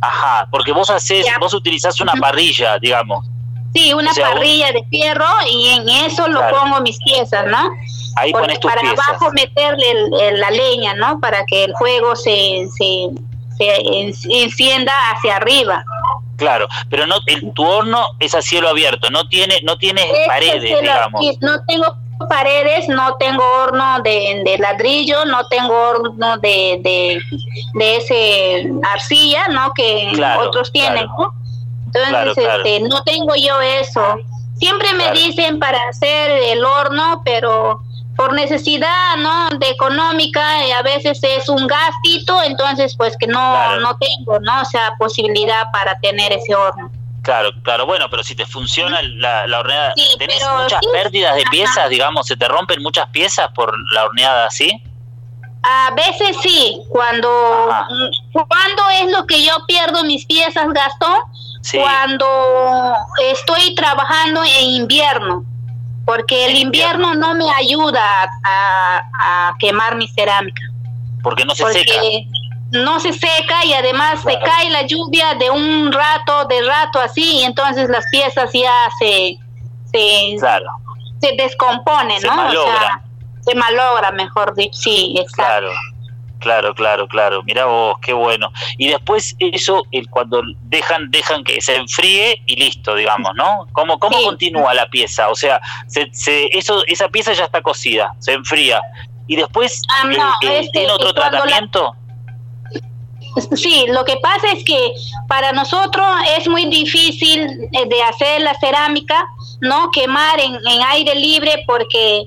[SPEAKER 2] Ajá, porque vos haces,
[SPEAKER 4] Ya.
[SPEAKER 2] vos utilizás una parrilla, digamos.
[SPEAKER 4] Sí, una
[SPEAKER 2] O sea, vos-
[SPEAKER 4] parrilla de fierro y en eso lo
[SPEAKER 2] Claro.
[SPEAKER 4] pongo mis piezas, ¿no?
[SPEAKER 2] Ahí
[SPEAKER 4] Porque
[SPEAKER 2] pones tus
[SPEAKER 4] para
[SPEAKER 2] piezas.
[SPEAKER 4] abajo meterle el- el- la leña, ¿no? Para que el fuego se, se, se en- encienda hacia arriba.
[SPEAKER 2] Claro, pero no, el, tu horno es a cielo abierto, no tiene, no tiene
[SPEAKER 4] Este
[SPEAKER 2] paredes,
[SPEAKER 4] cielo-
[SPEAKER 2] digamos.
[SPEAKER 4] No tengo paredes, no tengo horno de, de ladrillo, no tengo horno de, de, de ese arcilla, ¿no? Que
[SPEAKER 2] Claro,
[SPEAKER 4] otros tienen,
[SPEAKER 2] claro.
[SPEAKER 4] ¿no? Entonces,
[SPEAKER 2] Claro, claro.
[SPEAKER 4] este, no tengo yo eso. Siempre me
[SPEAKER 2] Claro.
[SPEAKER 4] dicen para hacer el horno, pero por necesidad, ¿no? De económica, y a veces es un gastito, entonces pues que no, no tengo, ¿no? O sea, posibilidad para tener ese horno.
[SPEAKER 2] Claro, claro, bueno, pero si te funciona la, la horneada,
[SPEAKER 4] Sí,
[SPEAKER 2] ¿tenés muchas
[SPEAKER 4] sí.
[SPEAKER 2] pérdidas de
[SPEAKER 4] Ajá.
[SPEAKER 2] piezas, digamos? ¿Se te rompen muchas piezas por la horneada así?
[SPEAKER 4] A veces sí, cuando
[SPEAKER 2] Ajá.
[SPEAKER 4] cuando es lo que yo pierdo mis piezas, Gastón,
[SPEAKER 2] Sí.
[SPEAKER 4] cuando estoy trabajando en invierno, porque el
[SPEAKER 2] invierno.
[SPEAKER 4] no me ayuda a, a quemar mi cerámica,
[SPEAKER 2] Porque no se
[SPEAKER 4] porque
[SPEAKER 2] seca.
[SPEAKER 4] no se seca y además se cae la lluvia de un rato, de rato así, y entonces las piezas ya se se,
[SPEAKER 2] Claro,
[SPEAKER 4] se descomponen,
[SPEAKER 2] Se
[SPEAKER 4] ¿no?
[SPEAKER 2] malogran.
[SPEAKER 4] Se malogra, mejor dicho, sí, exacto.
[SPEAKER 2] claro. Claro, claro, claro. Mira vos, qué bueno. Y después eso, el, cuando dejan, dejan que se enfríe y listo, digamos, ¿no? ¿Cómo, cómo
[SPEAKER 4] Sí.
[SPEAKER 2] continúa la pieza? O sea, se, se- eso, esa pieza ya está cocida, se enfría. Y después eh,
[SPEAKER 4] no,
[SPEAKER 2] eh,
[SPEAKER 4] este,
[SPEAKER 2] tiene otro
[SPEAKER 4] la-
[SPEAKER 2] tratamiento.
[SPEAKER 4] Sí, lo que pasa es que para nosotros es muy difícil eh, de hacer la cerámica, no quemar en, en aire libre porque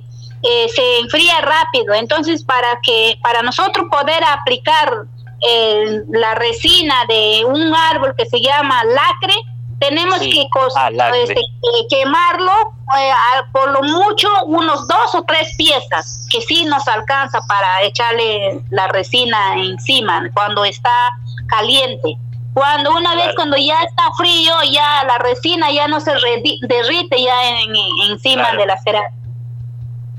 [SPEAKER 4] eh, se enfría rápido. Entonces, para que para nosotros poder aplicar eh, la resina de un árbol que se llama lacre, tenemos
[SPEAKER 2] Sí.
[SPEAKER 4] que
[SPEAKER 2] Ah, lacre.
[SPEAKER 4] este, eh, quemarlo eh, a- por lo mucho unos dos o tres piezas, que sí nos alcanza para echarle la resina encima cuando está caliente. Cuando una vez cuando ya está frío, ya la resina ya no se derrite ya en, en- encima
[SPEAKER 2] Claro.
[SPEAKER 4] de la cerámica.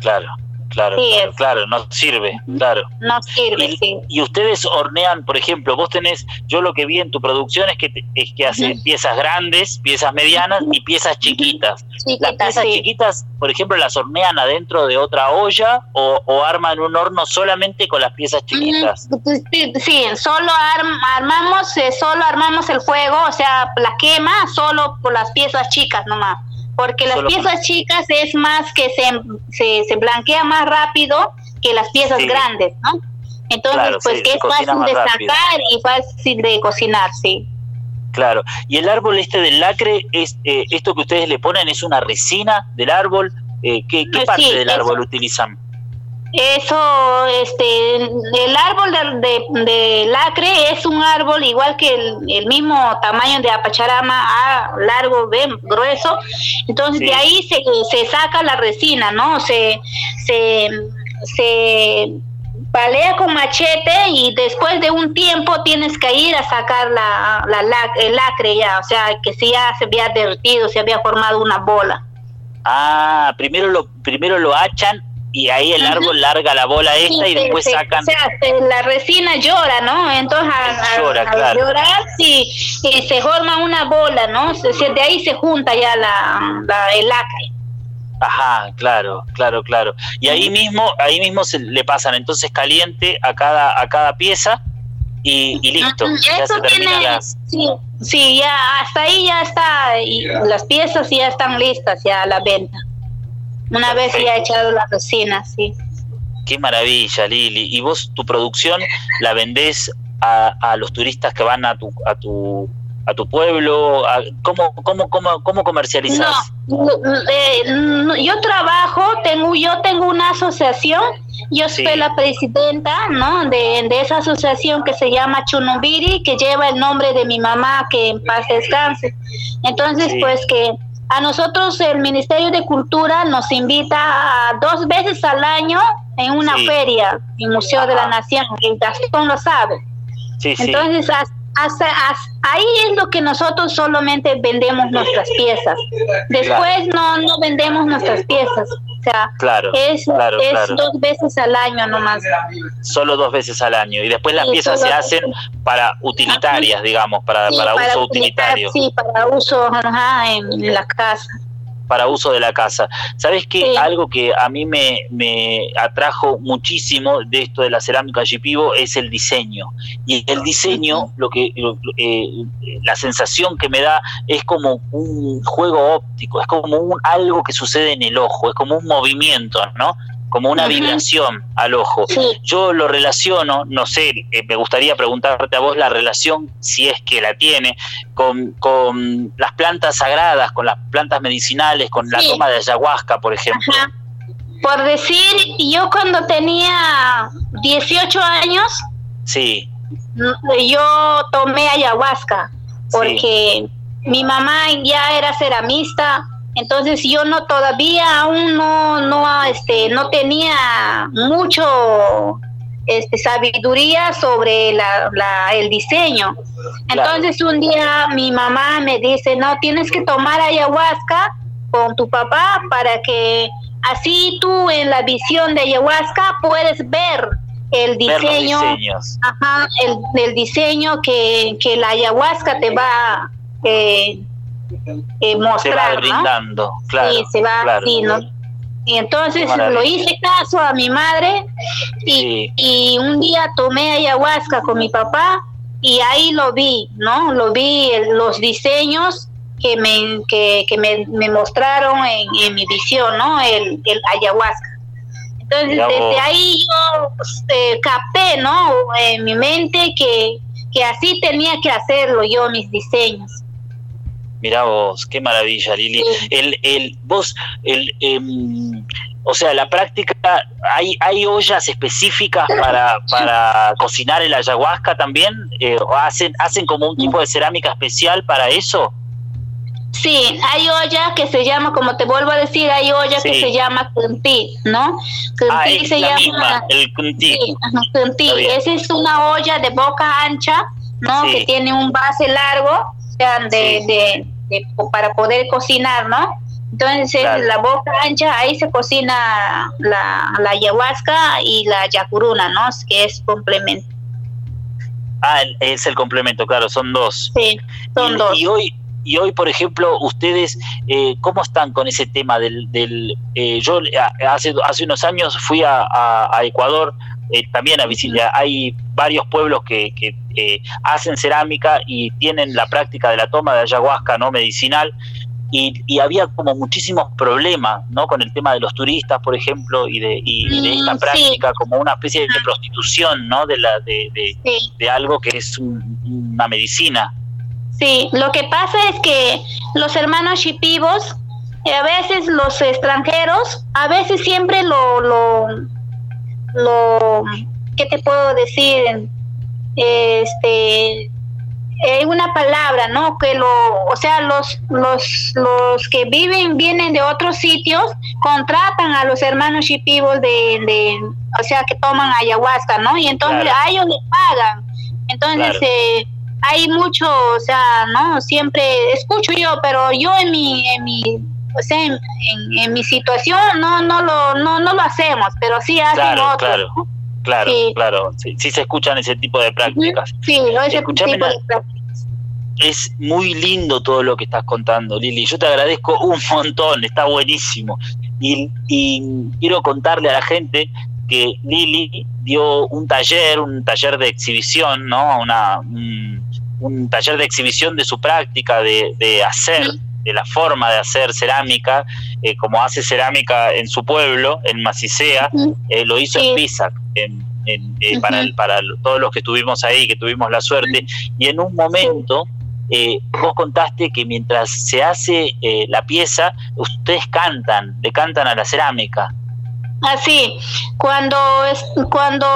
[SPEAKER 2] Claro, claro,
[SPEAKER 4] Sí,
[SPEAKER 2] claro, claro, no sirve, claro.
[SPEAKER 4] No sirve,
[SPEAKER 2] Y,
[SPEAKER 4] sí.
[SPEAKER 2] y ustedes hornean, por ejemplo, vos tenés, yo lo que vi en tu producción es que, te- es que hace
[SPEAKER 4] Ujú.
[SPEAKER 2] piezas grandes, piezas medianas y piezas chiquitas. Las piezas
[SPEAKER 4] sí.
[SPEAKER 2] chiquitas, por ejemplo, las hornean adentro de otra olla o, o arman un horno solamente con las piezas chiquitas.
[SPEAKER 4] Sí, sí, solo arm- armamos, eh, solo armamos el fuego, o sea, la quema solo por las piezas chicas nomás, porque las
[SPEAKER 2] Solo con-
[SPEAKER 4] piezas chicas es más que se, se, se blanquea más rápido que las piezas
[SPEAKER 2] Sí.
[SPEAKER 4] grandes, ¿no? Entonces,
[SPEAKER 2] Claro,
[SPEAKER 4] pues
[SPEAKER 2] sí,
[SPEAKER 4] que es fácil de
[SPEAKER 2] rápido.
[SPEAKER 4] sacar y fácil de cocinar, sí.
[SPEAKER 2] Claro. Y el árbol este del lacre, es eh, esto que ustedes le ponen es una resina del árbol. Eh, ¿Qué, qué
[SPEAKER 4] Eh,
[SPEAKER 2] parte
[SPEAKER 4] sí,
[SPEAKER 2] del
[SPEAKER 4] eso.
[SPEAKER 2] árbol utilizan?
[SPEAKER 4] Eso, este, el árbol de, de- de lacre es un árbol igual que el, el mismo tamaño de apacharama, ah, largo, ven, grueso. Entonces
[SPEAKER 2] Sí.
[SPEAKER 4] de ahí se, se saca la resina, ¿no? Se, se, se palea con machete y después de un tiempo tienes que ir a sacar la, la, el lacre ya, o sea, que si ya se había derretido, se había formado una bola.
[SPEAKER 2] Ah, primero lo, primero lo hachan y ahí el árbol larga la bola esta
[SPEAKER 4] Sí,
[SPEAKER 2] y después sacan.
[SPEAKER 4] O sea, se- la resina llora, ¿no? Entonces, al-
[SPEAKER 2] Llora, claro.
[SPEAKER 4] llorar, sí, y se forma una bola, ¿no? Se- se- de ahí se junta ya la, la- el lacre.
[SPEAKER 2] Ajá, claro, claro, claro. Y ahí mismo, ahí mismo se le pasan entonces caliente a cada, a cada pieza y, y listo. Ya
[SPEAKER 4] Eso
[SPEAKER 2] se terminan
[SPEAKER 4] tiene,
[SPEAKER 2] las.
[SPEAKER 4] sí, sí, ya hasta ahí ya está, y las piezas ya están listas ya a la venta. Una vez ya
[SPEAKER 2] Perfecto.
[SPEAKER 4] echado la resina, sí.
[SPEAKER 2] Qué maravilla, Lili. ¿Y vos tu producción la vendés a, a los turistas que van a tu, a tu, a tu pueblo? ¿Cómo, cómo, cómo, cómo comercializás?
[SPEAKER 4] No, eh, no, yo trabajo, tengo, yo tengo una asociación, yo
[SPEAKER 2] Sí.
[SPEAKER 4] soy la presidenta, ¿no? De, de esa asociación que se llama Chunubiri, que lleva el nombre de mi mamá, que en paz descanse. Entonces,
[SPEAKER 2] Sí.
[SPEAKER 4] pues que a nosotros el Ministerio de Cultura nos invita a dos veces al año en una
[SPEAKER 2] Sí.
[SPEAKER 4] feria, en Museo de la. Nación, el Gastón lo sabe.
[SPEAKER 2] Sí.
[SPEAKER 4] Entonces, as- hasta, as- ahí es lo que nosotros solamente vendemos nuestras piezas. Después no, no vendemos nuestras piezas. Sea,
[SPEAKER 2] Claro,
[SPEAKER 4] es,
[SPEAKER 2] claro,
[SPEAKER 4] es
[SPEAKER 2] claro.
[SPEAKER 4] dos veces al año nomás.
[SPEAKER 2] Solo dos veces al año. Y después las
[SPEAKER 4] Sí,
[SPEAKER 2] piezas se hacen para utilitarias, digamos, para,
[SPEAKER 4] Sí,
[SPEAKER 2] para uso utilitario.
[SPEAKER 4] Sí, para uso ajá, en la casa.
[SPEAKER 2] Para uso de la casa. ¿Sabes qué?
[SPEAKER 4] Sí.
[SPEAKER 2] Algo que a mí me, me atrajo muchísimo de esto de la cerámica Yipivo es el diseño. Y el diseño, lo que lo- eh, la sensación que me da es como un juego óptico, es como un, algo que sucede en el ojo, es como un movimiento, ¿no? Como una vibración al ojo.
[SPEAKER 4] Sí.
[SPEAKER 2] Yo lo relaciono, no sé, eh, me gustaría preguntarte a vos la relación, si es que la tiene, con, con las plantas sagradas, con las plantas medicinales, con la toma de ayahuasca, por ejemplo.
[SPEAKER 4] Ajá. Por decir, yo cuando tenía 18 años,
[SPEAKER 2] Sí,
[SPEAKER 4] yo tomé ayahuasca porque mi mamá ya era ceramista, entonces yo no todavía aún no no este no tenía mucho este sabiduría sobre la, la- el diseño. Entonces un día mi mamá me dice, "No, tienes que tomar ayahuasca con tu papá para que así tú en la visión de ayahuasca puedes ver el diseño. Ajá, el, el diseño que, que la ayahuasca te va eh, eh,
[SPEAKER 2] Se va
[SPEAKER 4] mostrar, ¿no?
[SPEAKER 2] brindando, claro.
[SPEAKER 4] Sí, se va
[SPEAKER 2] claro.
[SPEAKER 4] Y entonces lo hice caso a mi madre y,
[SPEAKER 2] Sí.
[SPEAKER 4] y un día tomé ayahuasca con mi papá y ahí lo vi, ¿no? Lo vi, los diseños que me, que, que me, me mostraron en, en mi visión, ¿no? El, el ayahuasca. Entonces, desde ahí yo pues, eh, capté, ¿no? En mi mente que, que así tenía que hacerlo yo, mis diseños.
[SPEAKER 2] Mirá vos, qué maravilla, Lili.
[SPEAKER 4] Sí.
[SPEAKER 2] El, el, vos, el, em, o sea, la práctica, ¿hay, hay ollas específicas para, para cocinar el ayahuasca también? Eh, ¿o hacen, ¿Hacen como un tipo de cerámica especial para eso?
[SPEAKER 4] Sí, hay olla que se llama, como te vuelvo a decir, hay olla
[SPEAKER 2] Sí.
[SPEAKER 4] que se llama Kunti, ¿no?
[SPEAKER 2] Ah,
[SPEAKER 4] Kunti
[SPEAKER 2] es
[SPEAKER 4] se
[SPEAKER 2] la
[SPEAKER 4] llama.
[SPEAKER 2] misma, el kunti.
[SPEAKER 4] Sí, ajá, Kunti. Esa es una olla de boca ancha, ¿no?
[SPEAKER 2] Sí.
[SPEAKER 4] Que tiene un base largo, sea, de,
[SPEAKER 2] Sí.
[SPEAKER 4] de, de- para poder cocinar, ¿no? Entonces,
[SPEAKER 2] Claro.
[SPEAKER 4] la boca ancha, ahí se cocina la, la ayahuasca y la yacuruna, ¿no? Que es complemento.
[SPEAKER 2] Ah, es el complemento, claro, son dos.
[SPEAKER 4] Sí, son
[SPEAKER 2] y,
[SPEAKER 4] dos.
[SPEAKER 2] y hoy, y hoy, por ejemplo, ustedes, eh, ¿cómo están con ese tema del... del eh, yo hace, hace unos años fui a, a- a Ecuador eh, también a visitar. Hay varios pueblos que, que eh, hacen cerámica y tienen la práctica de la toma de ayahuasca no medicinal. Y, y había como muchísimos problemas no con el tema de los turistas por ejemplo y de, y, y de esta
[SPEAKER 4] Mm, sí.
[SPEAKER 2] práctica como una especie de prostitución no de la de, de,
[SPEAKER 4] Sí.
[SPEAKER 2] de algo que es un- una medicina
[SPEAKER 4] Sí, lo que pasa es que los hermanos shipivos, eh, a veces los extranjeros, a veces siempre lo, lo, lo, ¿qué te puedo decir? Este, hay una palabra, ¿no? Que lo, o sea, los, los, los que viven, vienen de otros sitios, contratan a los hermanos shipivos de, de, o sea, que toman ayahuasca, ¿no? Y entonces
[SPEAKER 2] Claro.
[SPEAKER 4] a ellos les pagan. Entonces,
[SPEAKER 2] Claro.
[SPEAKER 4] eh, hay mucho, o sea, ¿no? Siempre escucho yo, pero yo en mi, en mi, o sea, en, en- en mi situación no, no lo, no, no lo hacemos, pero sí hacen
[SPEAKER 2] Claro,
[SPEAKER 4] otros.
[SPEAKER 2] claro.
[SPEAKER 4] ¿no?
[SPEAKER 2] Claro,
[SPEAKER 4] Sí.
[SPEAKER 2] claro. Sí, sí se escuchan ese tipo de prácticas.
[SPEAKER 4] Sí, ¿no? ese
[SPEAKER 2] Escuchame
[SPEAKER 4] tipo
[SPEAKER 2] una-
[SPEAKER 4] de prácticas.
[SPEAKER 2] Es muy lindo todo lo que estás contando, Lili. Yo te agradezco [LAUGHS] un montón, está buenísimo. Y, y quiero contarle a la gente que Lili dio un taller, un taller de exhibición, ¿no? Una, un, un taller de exhibición de su práctica de, de hacer, de la forma de hacer cerámica, eh, como hace cerámica en su pueblo, en Macicea, eh, lo hizo
[SPEAKER 4] Sí.
[SPEAKER 2] en Pisac, en, en- eh, para, el- para todos los que estuvimos ahí, que tuvimos la suerte. Y en un momento, eh, vos contaste que mientras se hace eh, la pieza, ustedes cantan, le cantan a la cerámica.
[SPEAKER 4] Así, cuando, cuando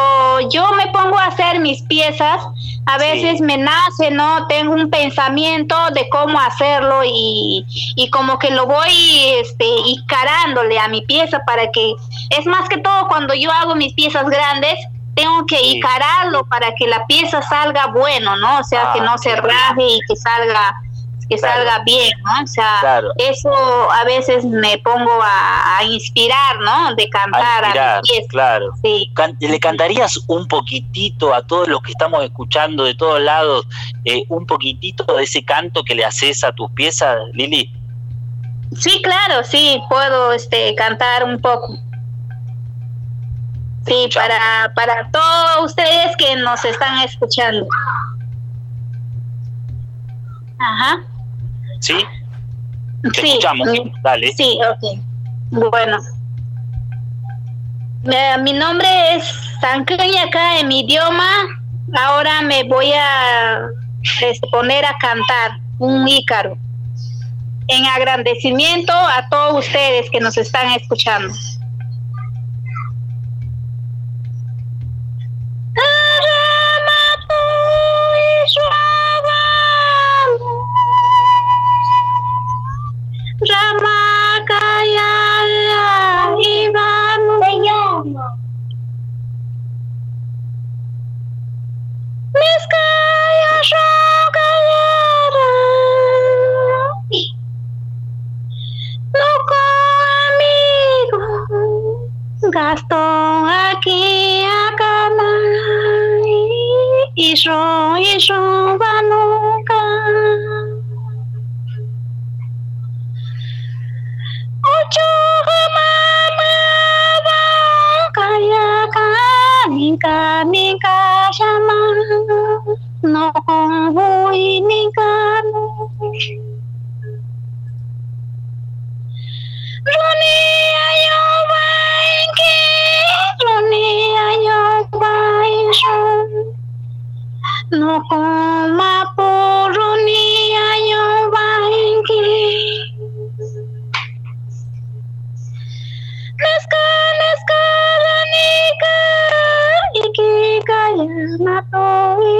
[SPEAKER 4] yo me pongo a hacer mis piezas, a veces
[SPEAKER 2] Sí.
[SPEAKER 4] me nace, ¿no? Tengo un pensamiento de cómo hacerlo y, y como que lo voy este, encarándole a mi pieza para que, es más que todo cuando yo hago mis piezas grandes, tengo que
[SPEAKER 2] Sí.
[SPEAKER 4] para que la pieza salga bueno, ¿no? O sea,
[SPEAKER 2] Ah,
[SPEAKER 4] que no se raje y que salga que
[SPEAKER 2] Claro.
[SPEAKER 4] salga bien, ¿no? O sea,
[SPEAKER 2] Claro.
[SPEAKER 4] eso a veces me pongo a, a inspirar, ¿no? De cantar
[SPEAKER 2] A
[SPEAKER 4] a,
[SPEAKER 2] inspirar,
[SPEAKER 4] mi pieza.
[SPEAKER 2] claro.
[SPEAKER 4] Sí.
[SPEAKER 2] ¿Le cantarías un poquitito a todos los que estamos escuchando de todos lados, eh, un poquitito de ese canto que le haces a tus piezas, Lili?
[SPEAKER 4] Sí, claro, sí, puedo este, cantar un poco. Sí, para, para todos ustedes que nos están escuchando. Ajá.
[SPEAKER 2] ¿Sí? Te
[SPEAKER 4] Sí,
[SPEAKER 2] escuchamos, dale.
[SPEAKER 4] Sí, ok. Bueno. Eh, mi nombre es Sankrani acá en mi idioma. Ahora me voy a este, poner a cantar un ícaro. En agradecimiento a todos ustedes que nos están escuchando. Llamo. Miskaya Shokayara. Loco amigo. Gastón aquí acá. Y yo, y yo va nunca. Ocho mama nó còn vui nên can Lunia yo vai ki Lunia yo vai shon No coma por Lunia yo vai ki Naska naska lanika Iki kaya
[SPEAKER 2] na toi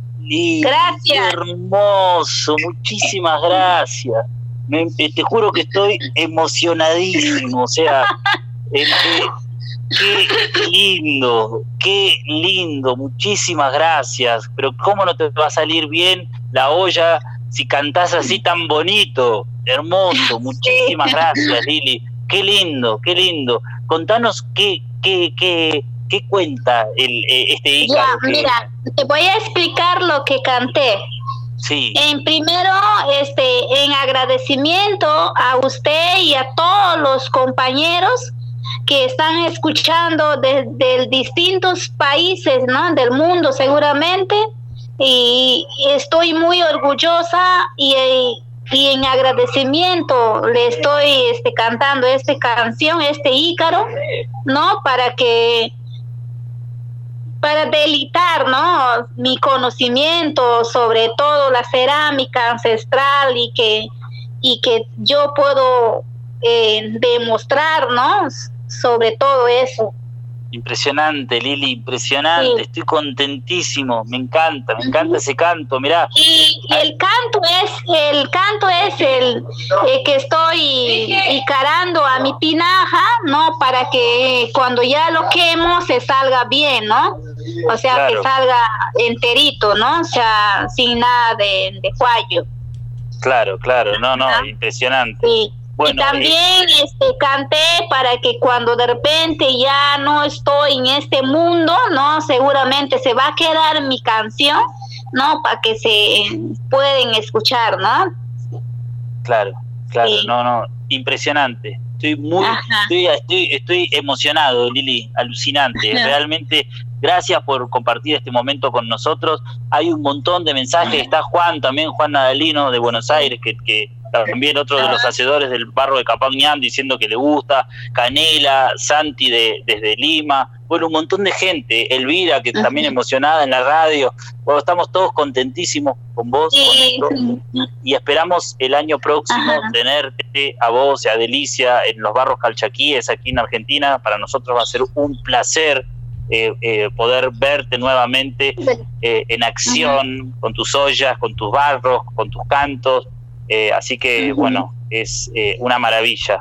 [SPEAKER 4] Gracias.
[SPEAKER 2] hermoso, muchísimas gracias. Me- eh, te juro que estoy emocionadísimo, o sea, [LAUGHS] eh, eh, qué lindo, qué lindo, muchísimas gracias. Pero cómo no te va a salir bien la olla si cantás así tan bonito, hermoso, muchísimas gracias, Lili. Qué lindo, qué lindo. Contanos qué, qué, qué, qué cuenta el, eh, este
[SPEAKER 4] Ya,
[SPEAKER 2] Ícaro. que-
[SPEAKER 4] mira, te voy a explicar lo que canté.
[SPEAKER 2] Sí.
[SPEAKER 4] En primero, este, en agradecimiento a usted y a todos los compañeros que están escuchando desde distintos países, ¿no? Del mundo seguramente. Y estoy muy orgullosa y, y en agradecimiento le estoy este, cantando esta canción, este ícaro, ¿no? Para que para delitar, ¿no? Mi conocimiento sobre todo la cerámica ancestral y que y que yo puedo eh, demostrar, ¿no? Sobre todo eso.
[SPEAKER 2] Impresionante, Lili, impresionante.
[SPEAKER 4] Sí.
[SPEAKER 2] Estoy contentísimo. Me encanta, me encanta ese canto. Mirá,
[SPEAKER 4] Y, y el canto es el canto es el eh, que estoy encarando a mi tinaja, ¿no? Para que cuando ya lo quemo se salga bien, ¿no? O sea,
[SPEAKER 2] Claro.
[SPEAKER 4] que salga enterito, ¿no? O sea, sin nada de, de
[SPEAKER 2] claro, claro. No, no,
[SPEAKER 4] Ajá.
[SPEAKER 2] impresionante.
[SPEAKER 4] Sí.
[SPEAKER 2] Bueno,
[SPEAKER 4] y también este, canté para que cuando de repente ya no estoy en este mundo, ¿no? Seguramente se va a quedar mi canción, ¿no? Para que se pueden escuchar, ¿no?
[SPEAKER 2] Claro, claro.
[SPEAKER 4] Sí.
[SPEAKER 2] No, no, impresionante. Estoy muy, estoy, estoy, estoy emocionado, Lili, alucinante. [LAUGHS] Realmente, gracias por compartir este momento con nosotros. Hay un montón de mensajes. Está Juan también, Juan Nadalino de Buenos Aires, que, que también otro de los hacedores del barro de Capañán diciendo que le gusta. Canela, Santi de, desde Lima. Bueno, un montón de gente. Elvira, que también emocionada en la radio. Bueno, estamos todos contentísimos con vos.
[SPEAKER 4] Sí,
[SPEAKER 2] con esto y esperamos el año próximo
[SPEAKER 4] Ajá.
[SPEAKER 2] tenerte a vos y a Delicia en los barros calchaquíes aquí en Argentina. Para nosotros va a ser un placer eh, eh, poder verte nuevamente eh, en acción con tus ollas, con tus barros, con tus cantos. así que, bueno, es una maravilla,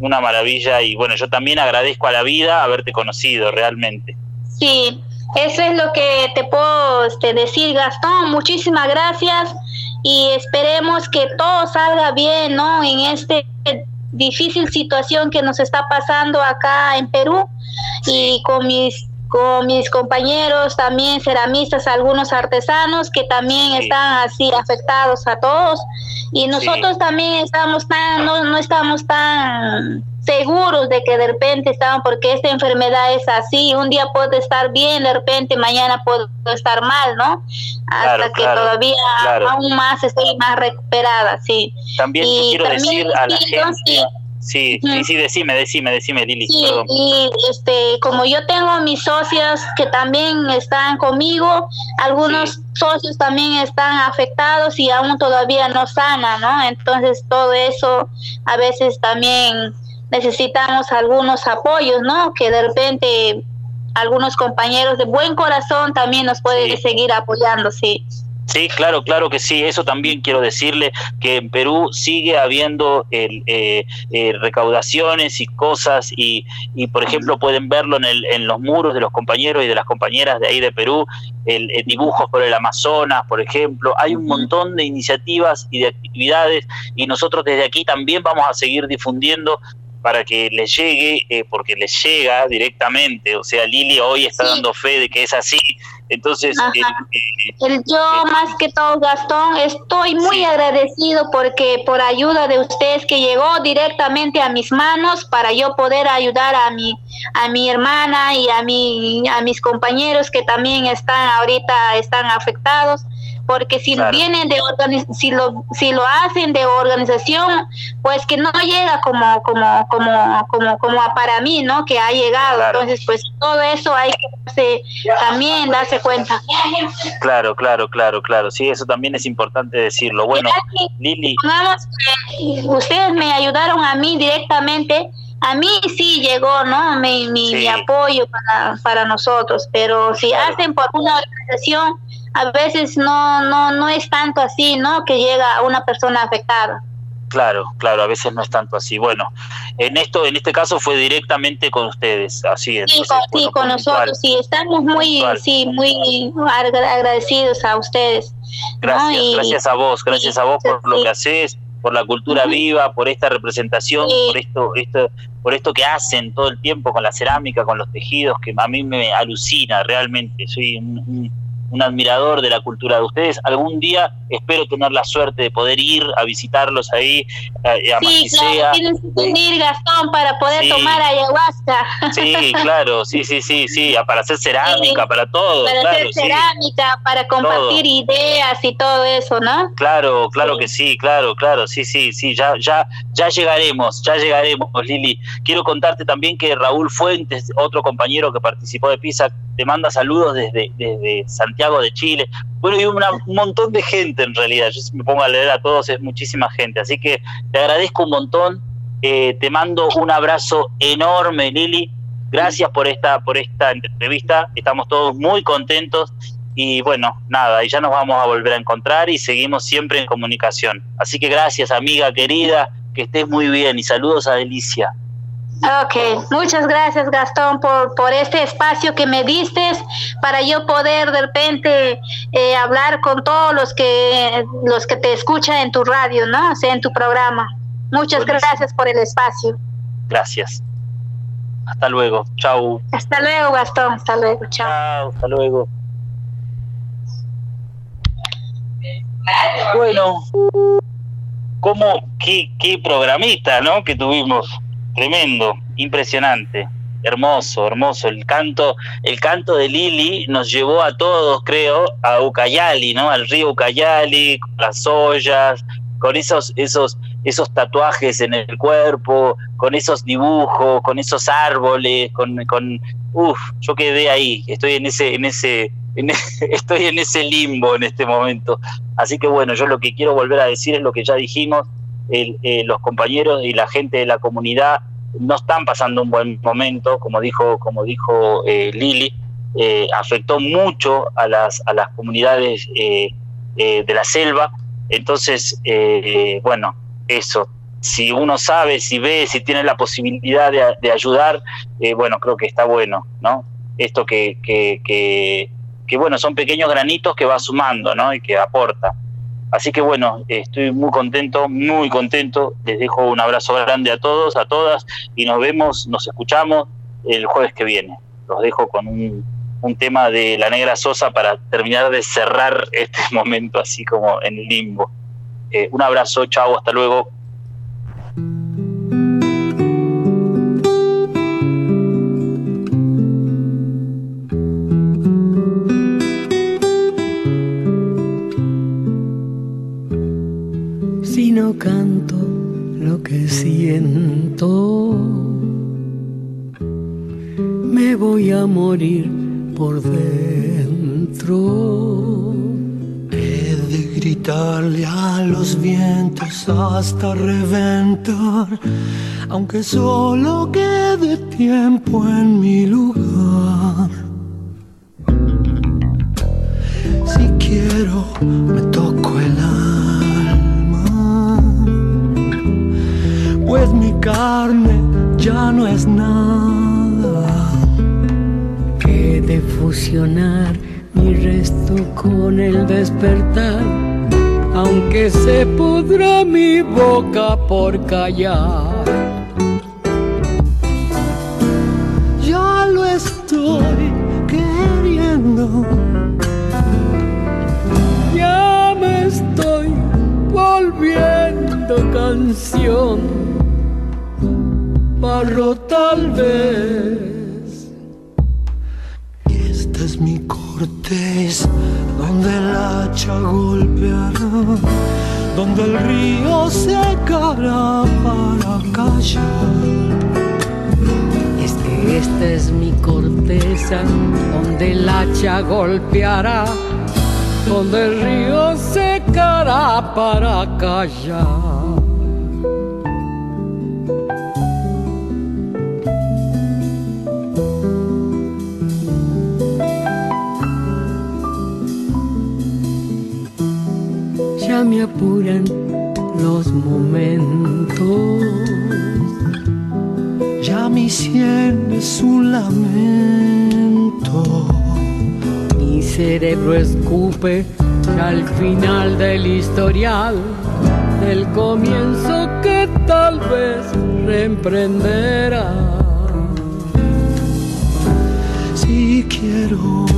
[SPEAKER 2] una maravilla. Y bueno, yo también agradezco a la vida haberte conocido realmente.
[SPEAKER 4] Sí, eso es lo que te puedo este, decir, Gastón. Muchísimas gracias y esperemos que todo salga bien, ¿no? En este difícil situación que nos está pasando acá en Perú y con mis con mis compañeros también ceramistas, algunos artesanos que también están así afectados a todos. Y nosotros también estamos tan no, no estamos tan seguros de que de repente estaban, porque esta enfermedad es así, un día puede estar bien, de repente mañana puedo estar mal, ¿no? Hasta que todavía aún más estoy más recuperada, sí.
[SPEAKER 2] También quiero decir a la gente... Sí, sí, sí, decime, decime, decime, Lili.
[SPEAKER 4] Sí, y este, como yo tengo mis socios que también están conmigo, algunos socios también están afectados y aún todavía no sanan, ¿no? Entonces todo eso a veces también necesitamos algunos apoyos, ¿no? Que de repente algunos compañeros de buen corazón también nos pueden seguir apoyando, sí.
[SPEAKER 2] Sí, claro, claro que sí. Eso también quiero decirle que en Perú sigue habiendo el, eh, eh, recaudaciones y cosas y, y, por ejemplo, pueden verlo en, el, en los muros de los compañeros y de las compañeras de ahí de Perú, el, dibujos por el Amazonas, por ejemplo. Hay un montón de iniciativas y de actividades y nosotros desde aquí también vamos a seguir difundiendo para que les llegue, eh, porque les llega directamente. O sea, Lili hoy está dando fe de que es así. Entonces,
[SPEAKER 4] eh, eh, el yo más que todo, Gastón, estoy muy agradecido porque por ayuda de ustedes que llegó directamente a mis manos para yo poder ayudar a mi a mi hermana y a mi a mis compañeros que también están ahorita están afectados porque si vienen de si lo si lo hacen de organización pues que no llega como como como como como para mí no que ha llegado. Entonces pues todo eso hay que también darse cuenta.
[SPEAKER 2] Claro claro claro claro. Sí eso también es importante decirlo. Bueno Lili.
[SPEAKER 4] ustedes me ayudaron a mí directamente. A mí sí llegó, ¿no? Mi, mi, apoyo para, para nosotros, pero si hacen por una organización, a veces no, no, no es tanto así, ¿no? Que llega a una persona afectada.
[SPEAKER 2] Claro, claro, a veces no es tanto así. Bueno, en esto, en este caso fue directamente con ustedes, así
[SPEAKER 4] es. Sí, con, nosotros, sí, estamos muy, sí, muy agradecidos a ustedes.
[SPEAKER 2] Gracias, gracias a vos, gracias a vos por lo que haces, por la cultura viva, por esta representación, por esto, esto, por esto que hacen todo el tiempo con la cerámica, con los tejidos, que a mí me alucina realmente. Soy un un admirador de la cultura de ustedes. Algún día espero tener la suerte de poder ir a visitarlos ahí
[SPEAKER 4] eh, a Sí, claro, tienes que venir, Gastón, para poder tomar ayahuasca.
[SPEAKER 2] Sí, claro, sí, sí, sí, sí, para hacer cerámica, para todo.
[SPEAKER 4] Para hacer cerámica, para compartir ideas y todo eso, ¿no?
[SPEAKER 2] Claro, claro que sí, claro, claro, sí, sí, sí, ya, ya, ya llegaremos, ya llegaremos, Lili. Quiero contarte también que Raúl Fuentes, otro compañero que participó de PISA, te manda saludos desde, desde Santiago de Chile. Bueno, y un montón de gente en realidad. Yo me pongo a leer a todos, es muchísima gente. Así que te agradezco un montón. Eh, te mando un abrazo enorme, Lili. Gracias por esta, por esta entrevista. Estamos todos muy contentos. Y bueno, nada, y ya nos vamos a volver a encontrar y seguimos siempre en comunicación. Así que gracias, amiga querida, que estés muy bien y saludos a Delicia.
[SPEAKER 4] Ok, muchas gracias Gastón por, por este espacio que me diste para yo poder de repente eh, hablar con todos los que, los que te escuchan en tu radio, ¿no? O sea, en tu programa. Muchas gracias por el espacio.
[SPEAKER 2] Gracias. Hasta luego. Chau.
[SPEAKER 4] Hasta luego, Gastón. Hasta luego. Chao.
[SPEAKER 2] Chao. Hasta luego. Bueno, como qué, qué programita, ¿no? Que tuvimos tremendo, impresionante, hermoso, hermoso. El canto, el canto de Lili nos llevó a todos, creo, a Ucayali, ¿no? Al río Ucayali, con las ollas, con esos, esos, esos tatuajes en el cuerpo, con esos dibujos, con esos árboles, con, con uff, yo quedé ahí, estoy en ese, en ese, [LAUGHS] estoy en ese limbo en este momento. Así que bueno, yo lo que quiero volver a decir es lo que ya dijimos, eh, los compañeros y la gente de la comunidad no están pasando un buen momento, como dijo, como dijo eh, Lili, eh, afectó mucho a las, a las comunidades eh, eh, de la selva. Entonces, bueno, eso, si uno sabe, si ve, si tiene la posibilidad de, ayudar, bueno, creo que está bueno, ¿no? Esto que, que, que, que, bueno, son pequeños granitos que va sumando, ¿no? Y que aporta. Así que bueno, estoy muy contento, muy contento. Les dejo un abrazo grande a todos, a todas, y nos vemos, nos escuchamos el jueves que viene. Los dejo con un, tema de la negra Sosa para terminar de cerrar este [LAUGHS] momento así como en limbo. Eh, un abrazo, chao, hasta luego.
[SPEAKER 6] Los vientos hasta reventar, aunque solo quede tiempo en mi lugar. Si quiero, me toco el pues mi carne ya no es nada.
[SPEAKER 7] He de fusionar mi resto con el despertar, aunque se pudra mi boca por callar.
[SPEAKER 6] Ya lo estoy queriendo.
[SPEAKER 7] Ya me estoy volviendo canción barro tal vez.
[SPEAKER 6] Esta es mi corteza, donde el hacha donde el río secará para callar.
[SPEAKER 7] Este, esta es mi corteza, donde el hacha golpeará, donde el río secará para callar. Me apuran los momentos.
[SPEAKER 6] Ya mi sien es un lamento.
[SPEAKER 7] Mi cerebro escupe al final del historial, del comienzo que tal vez reemprenderá.
[SPEAKER 6] Si quiero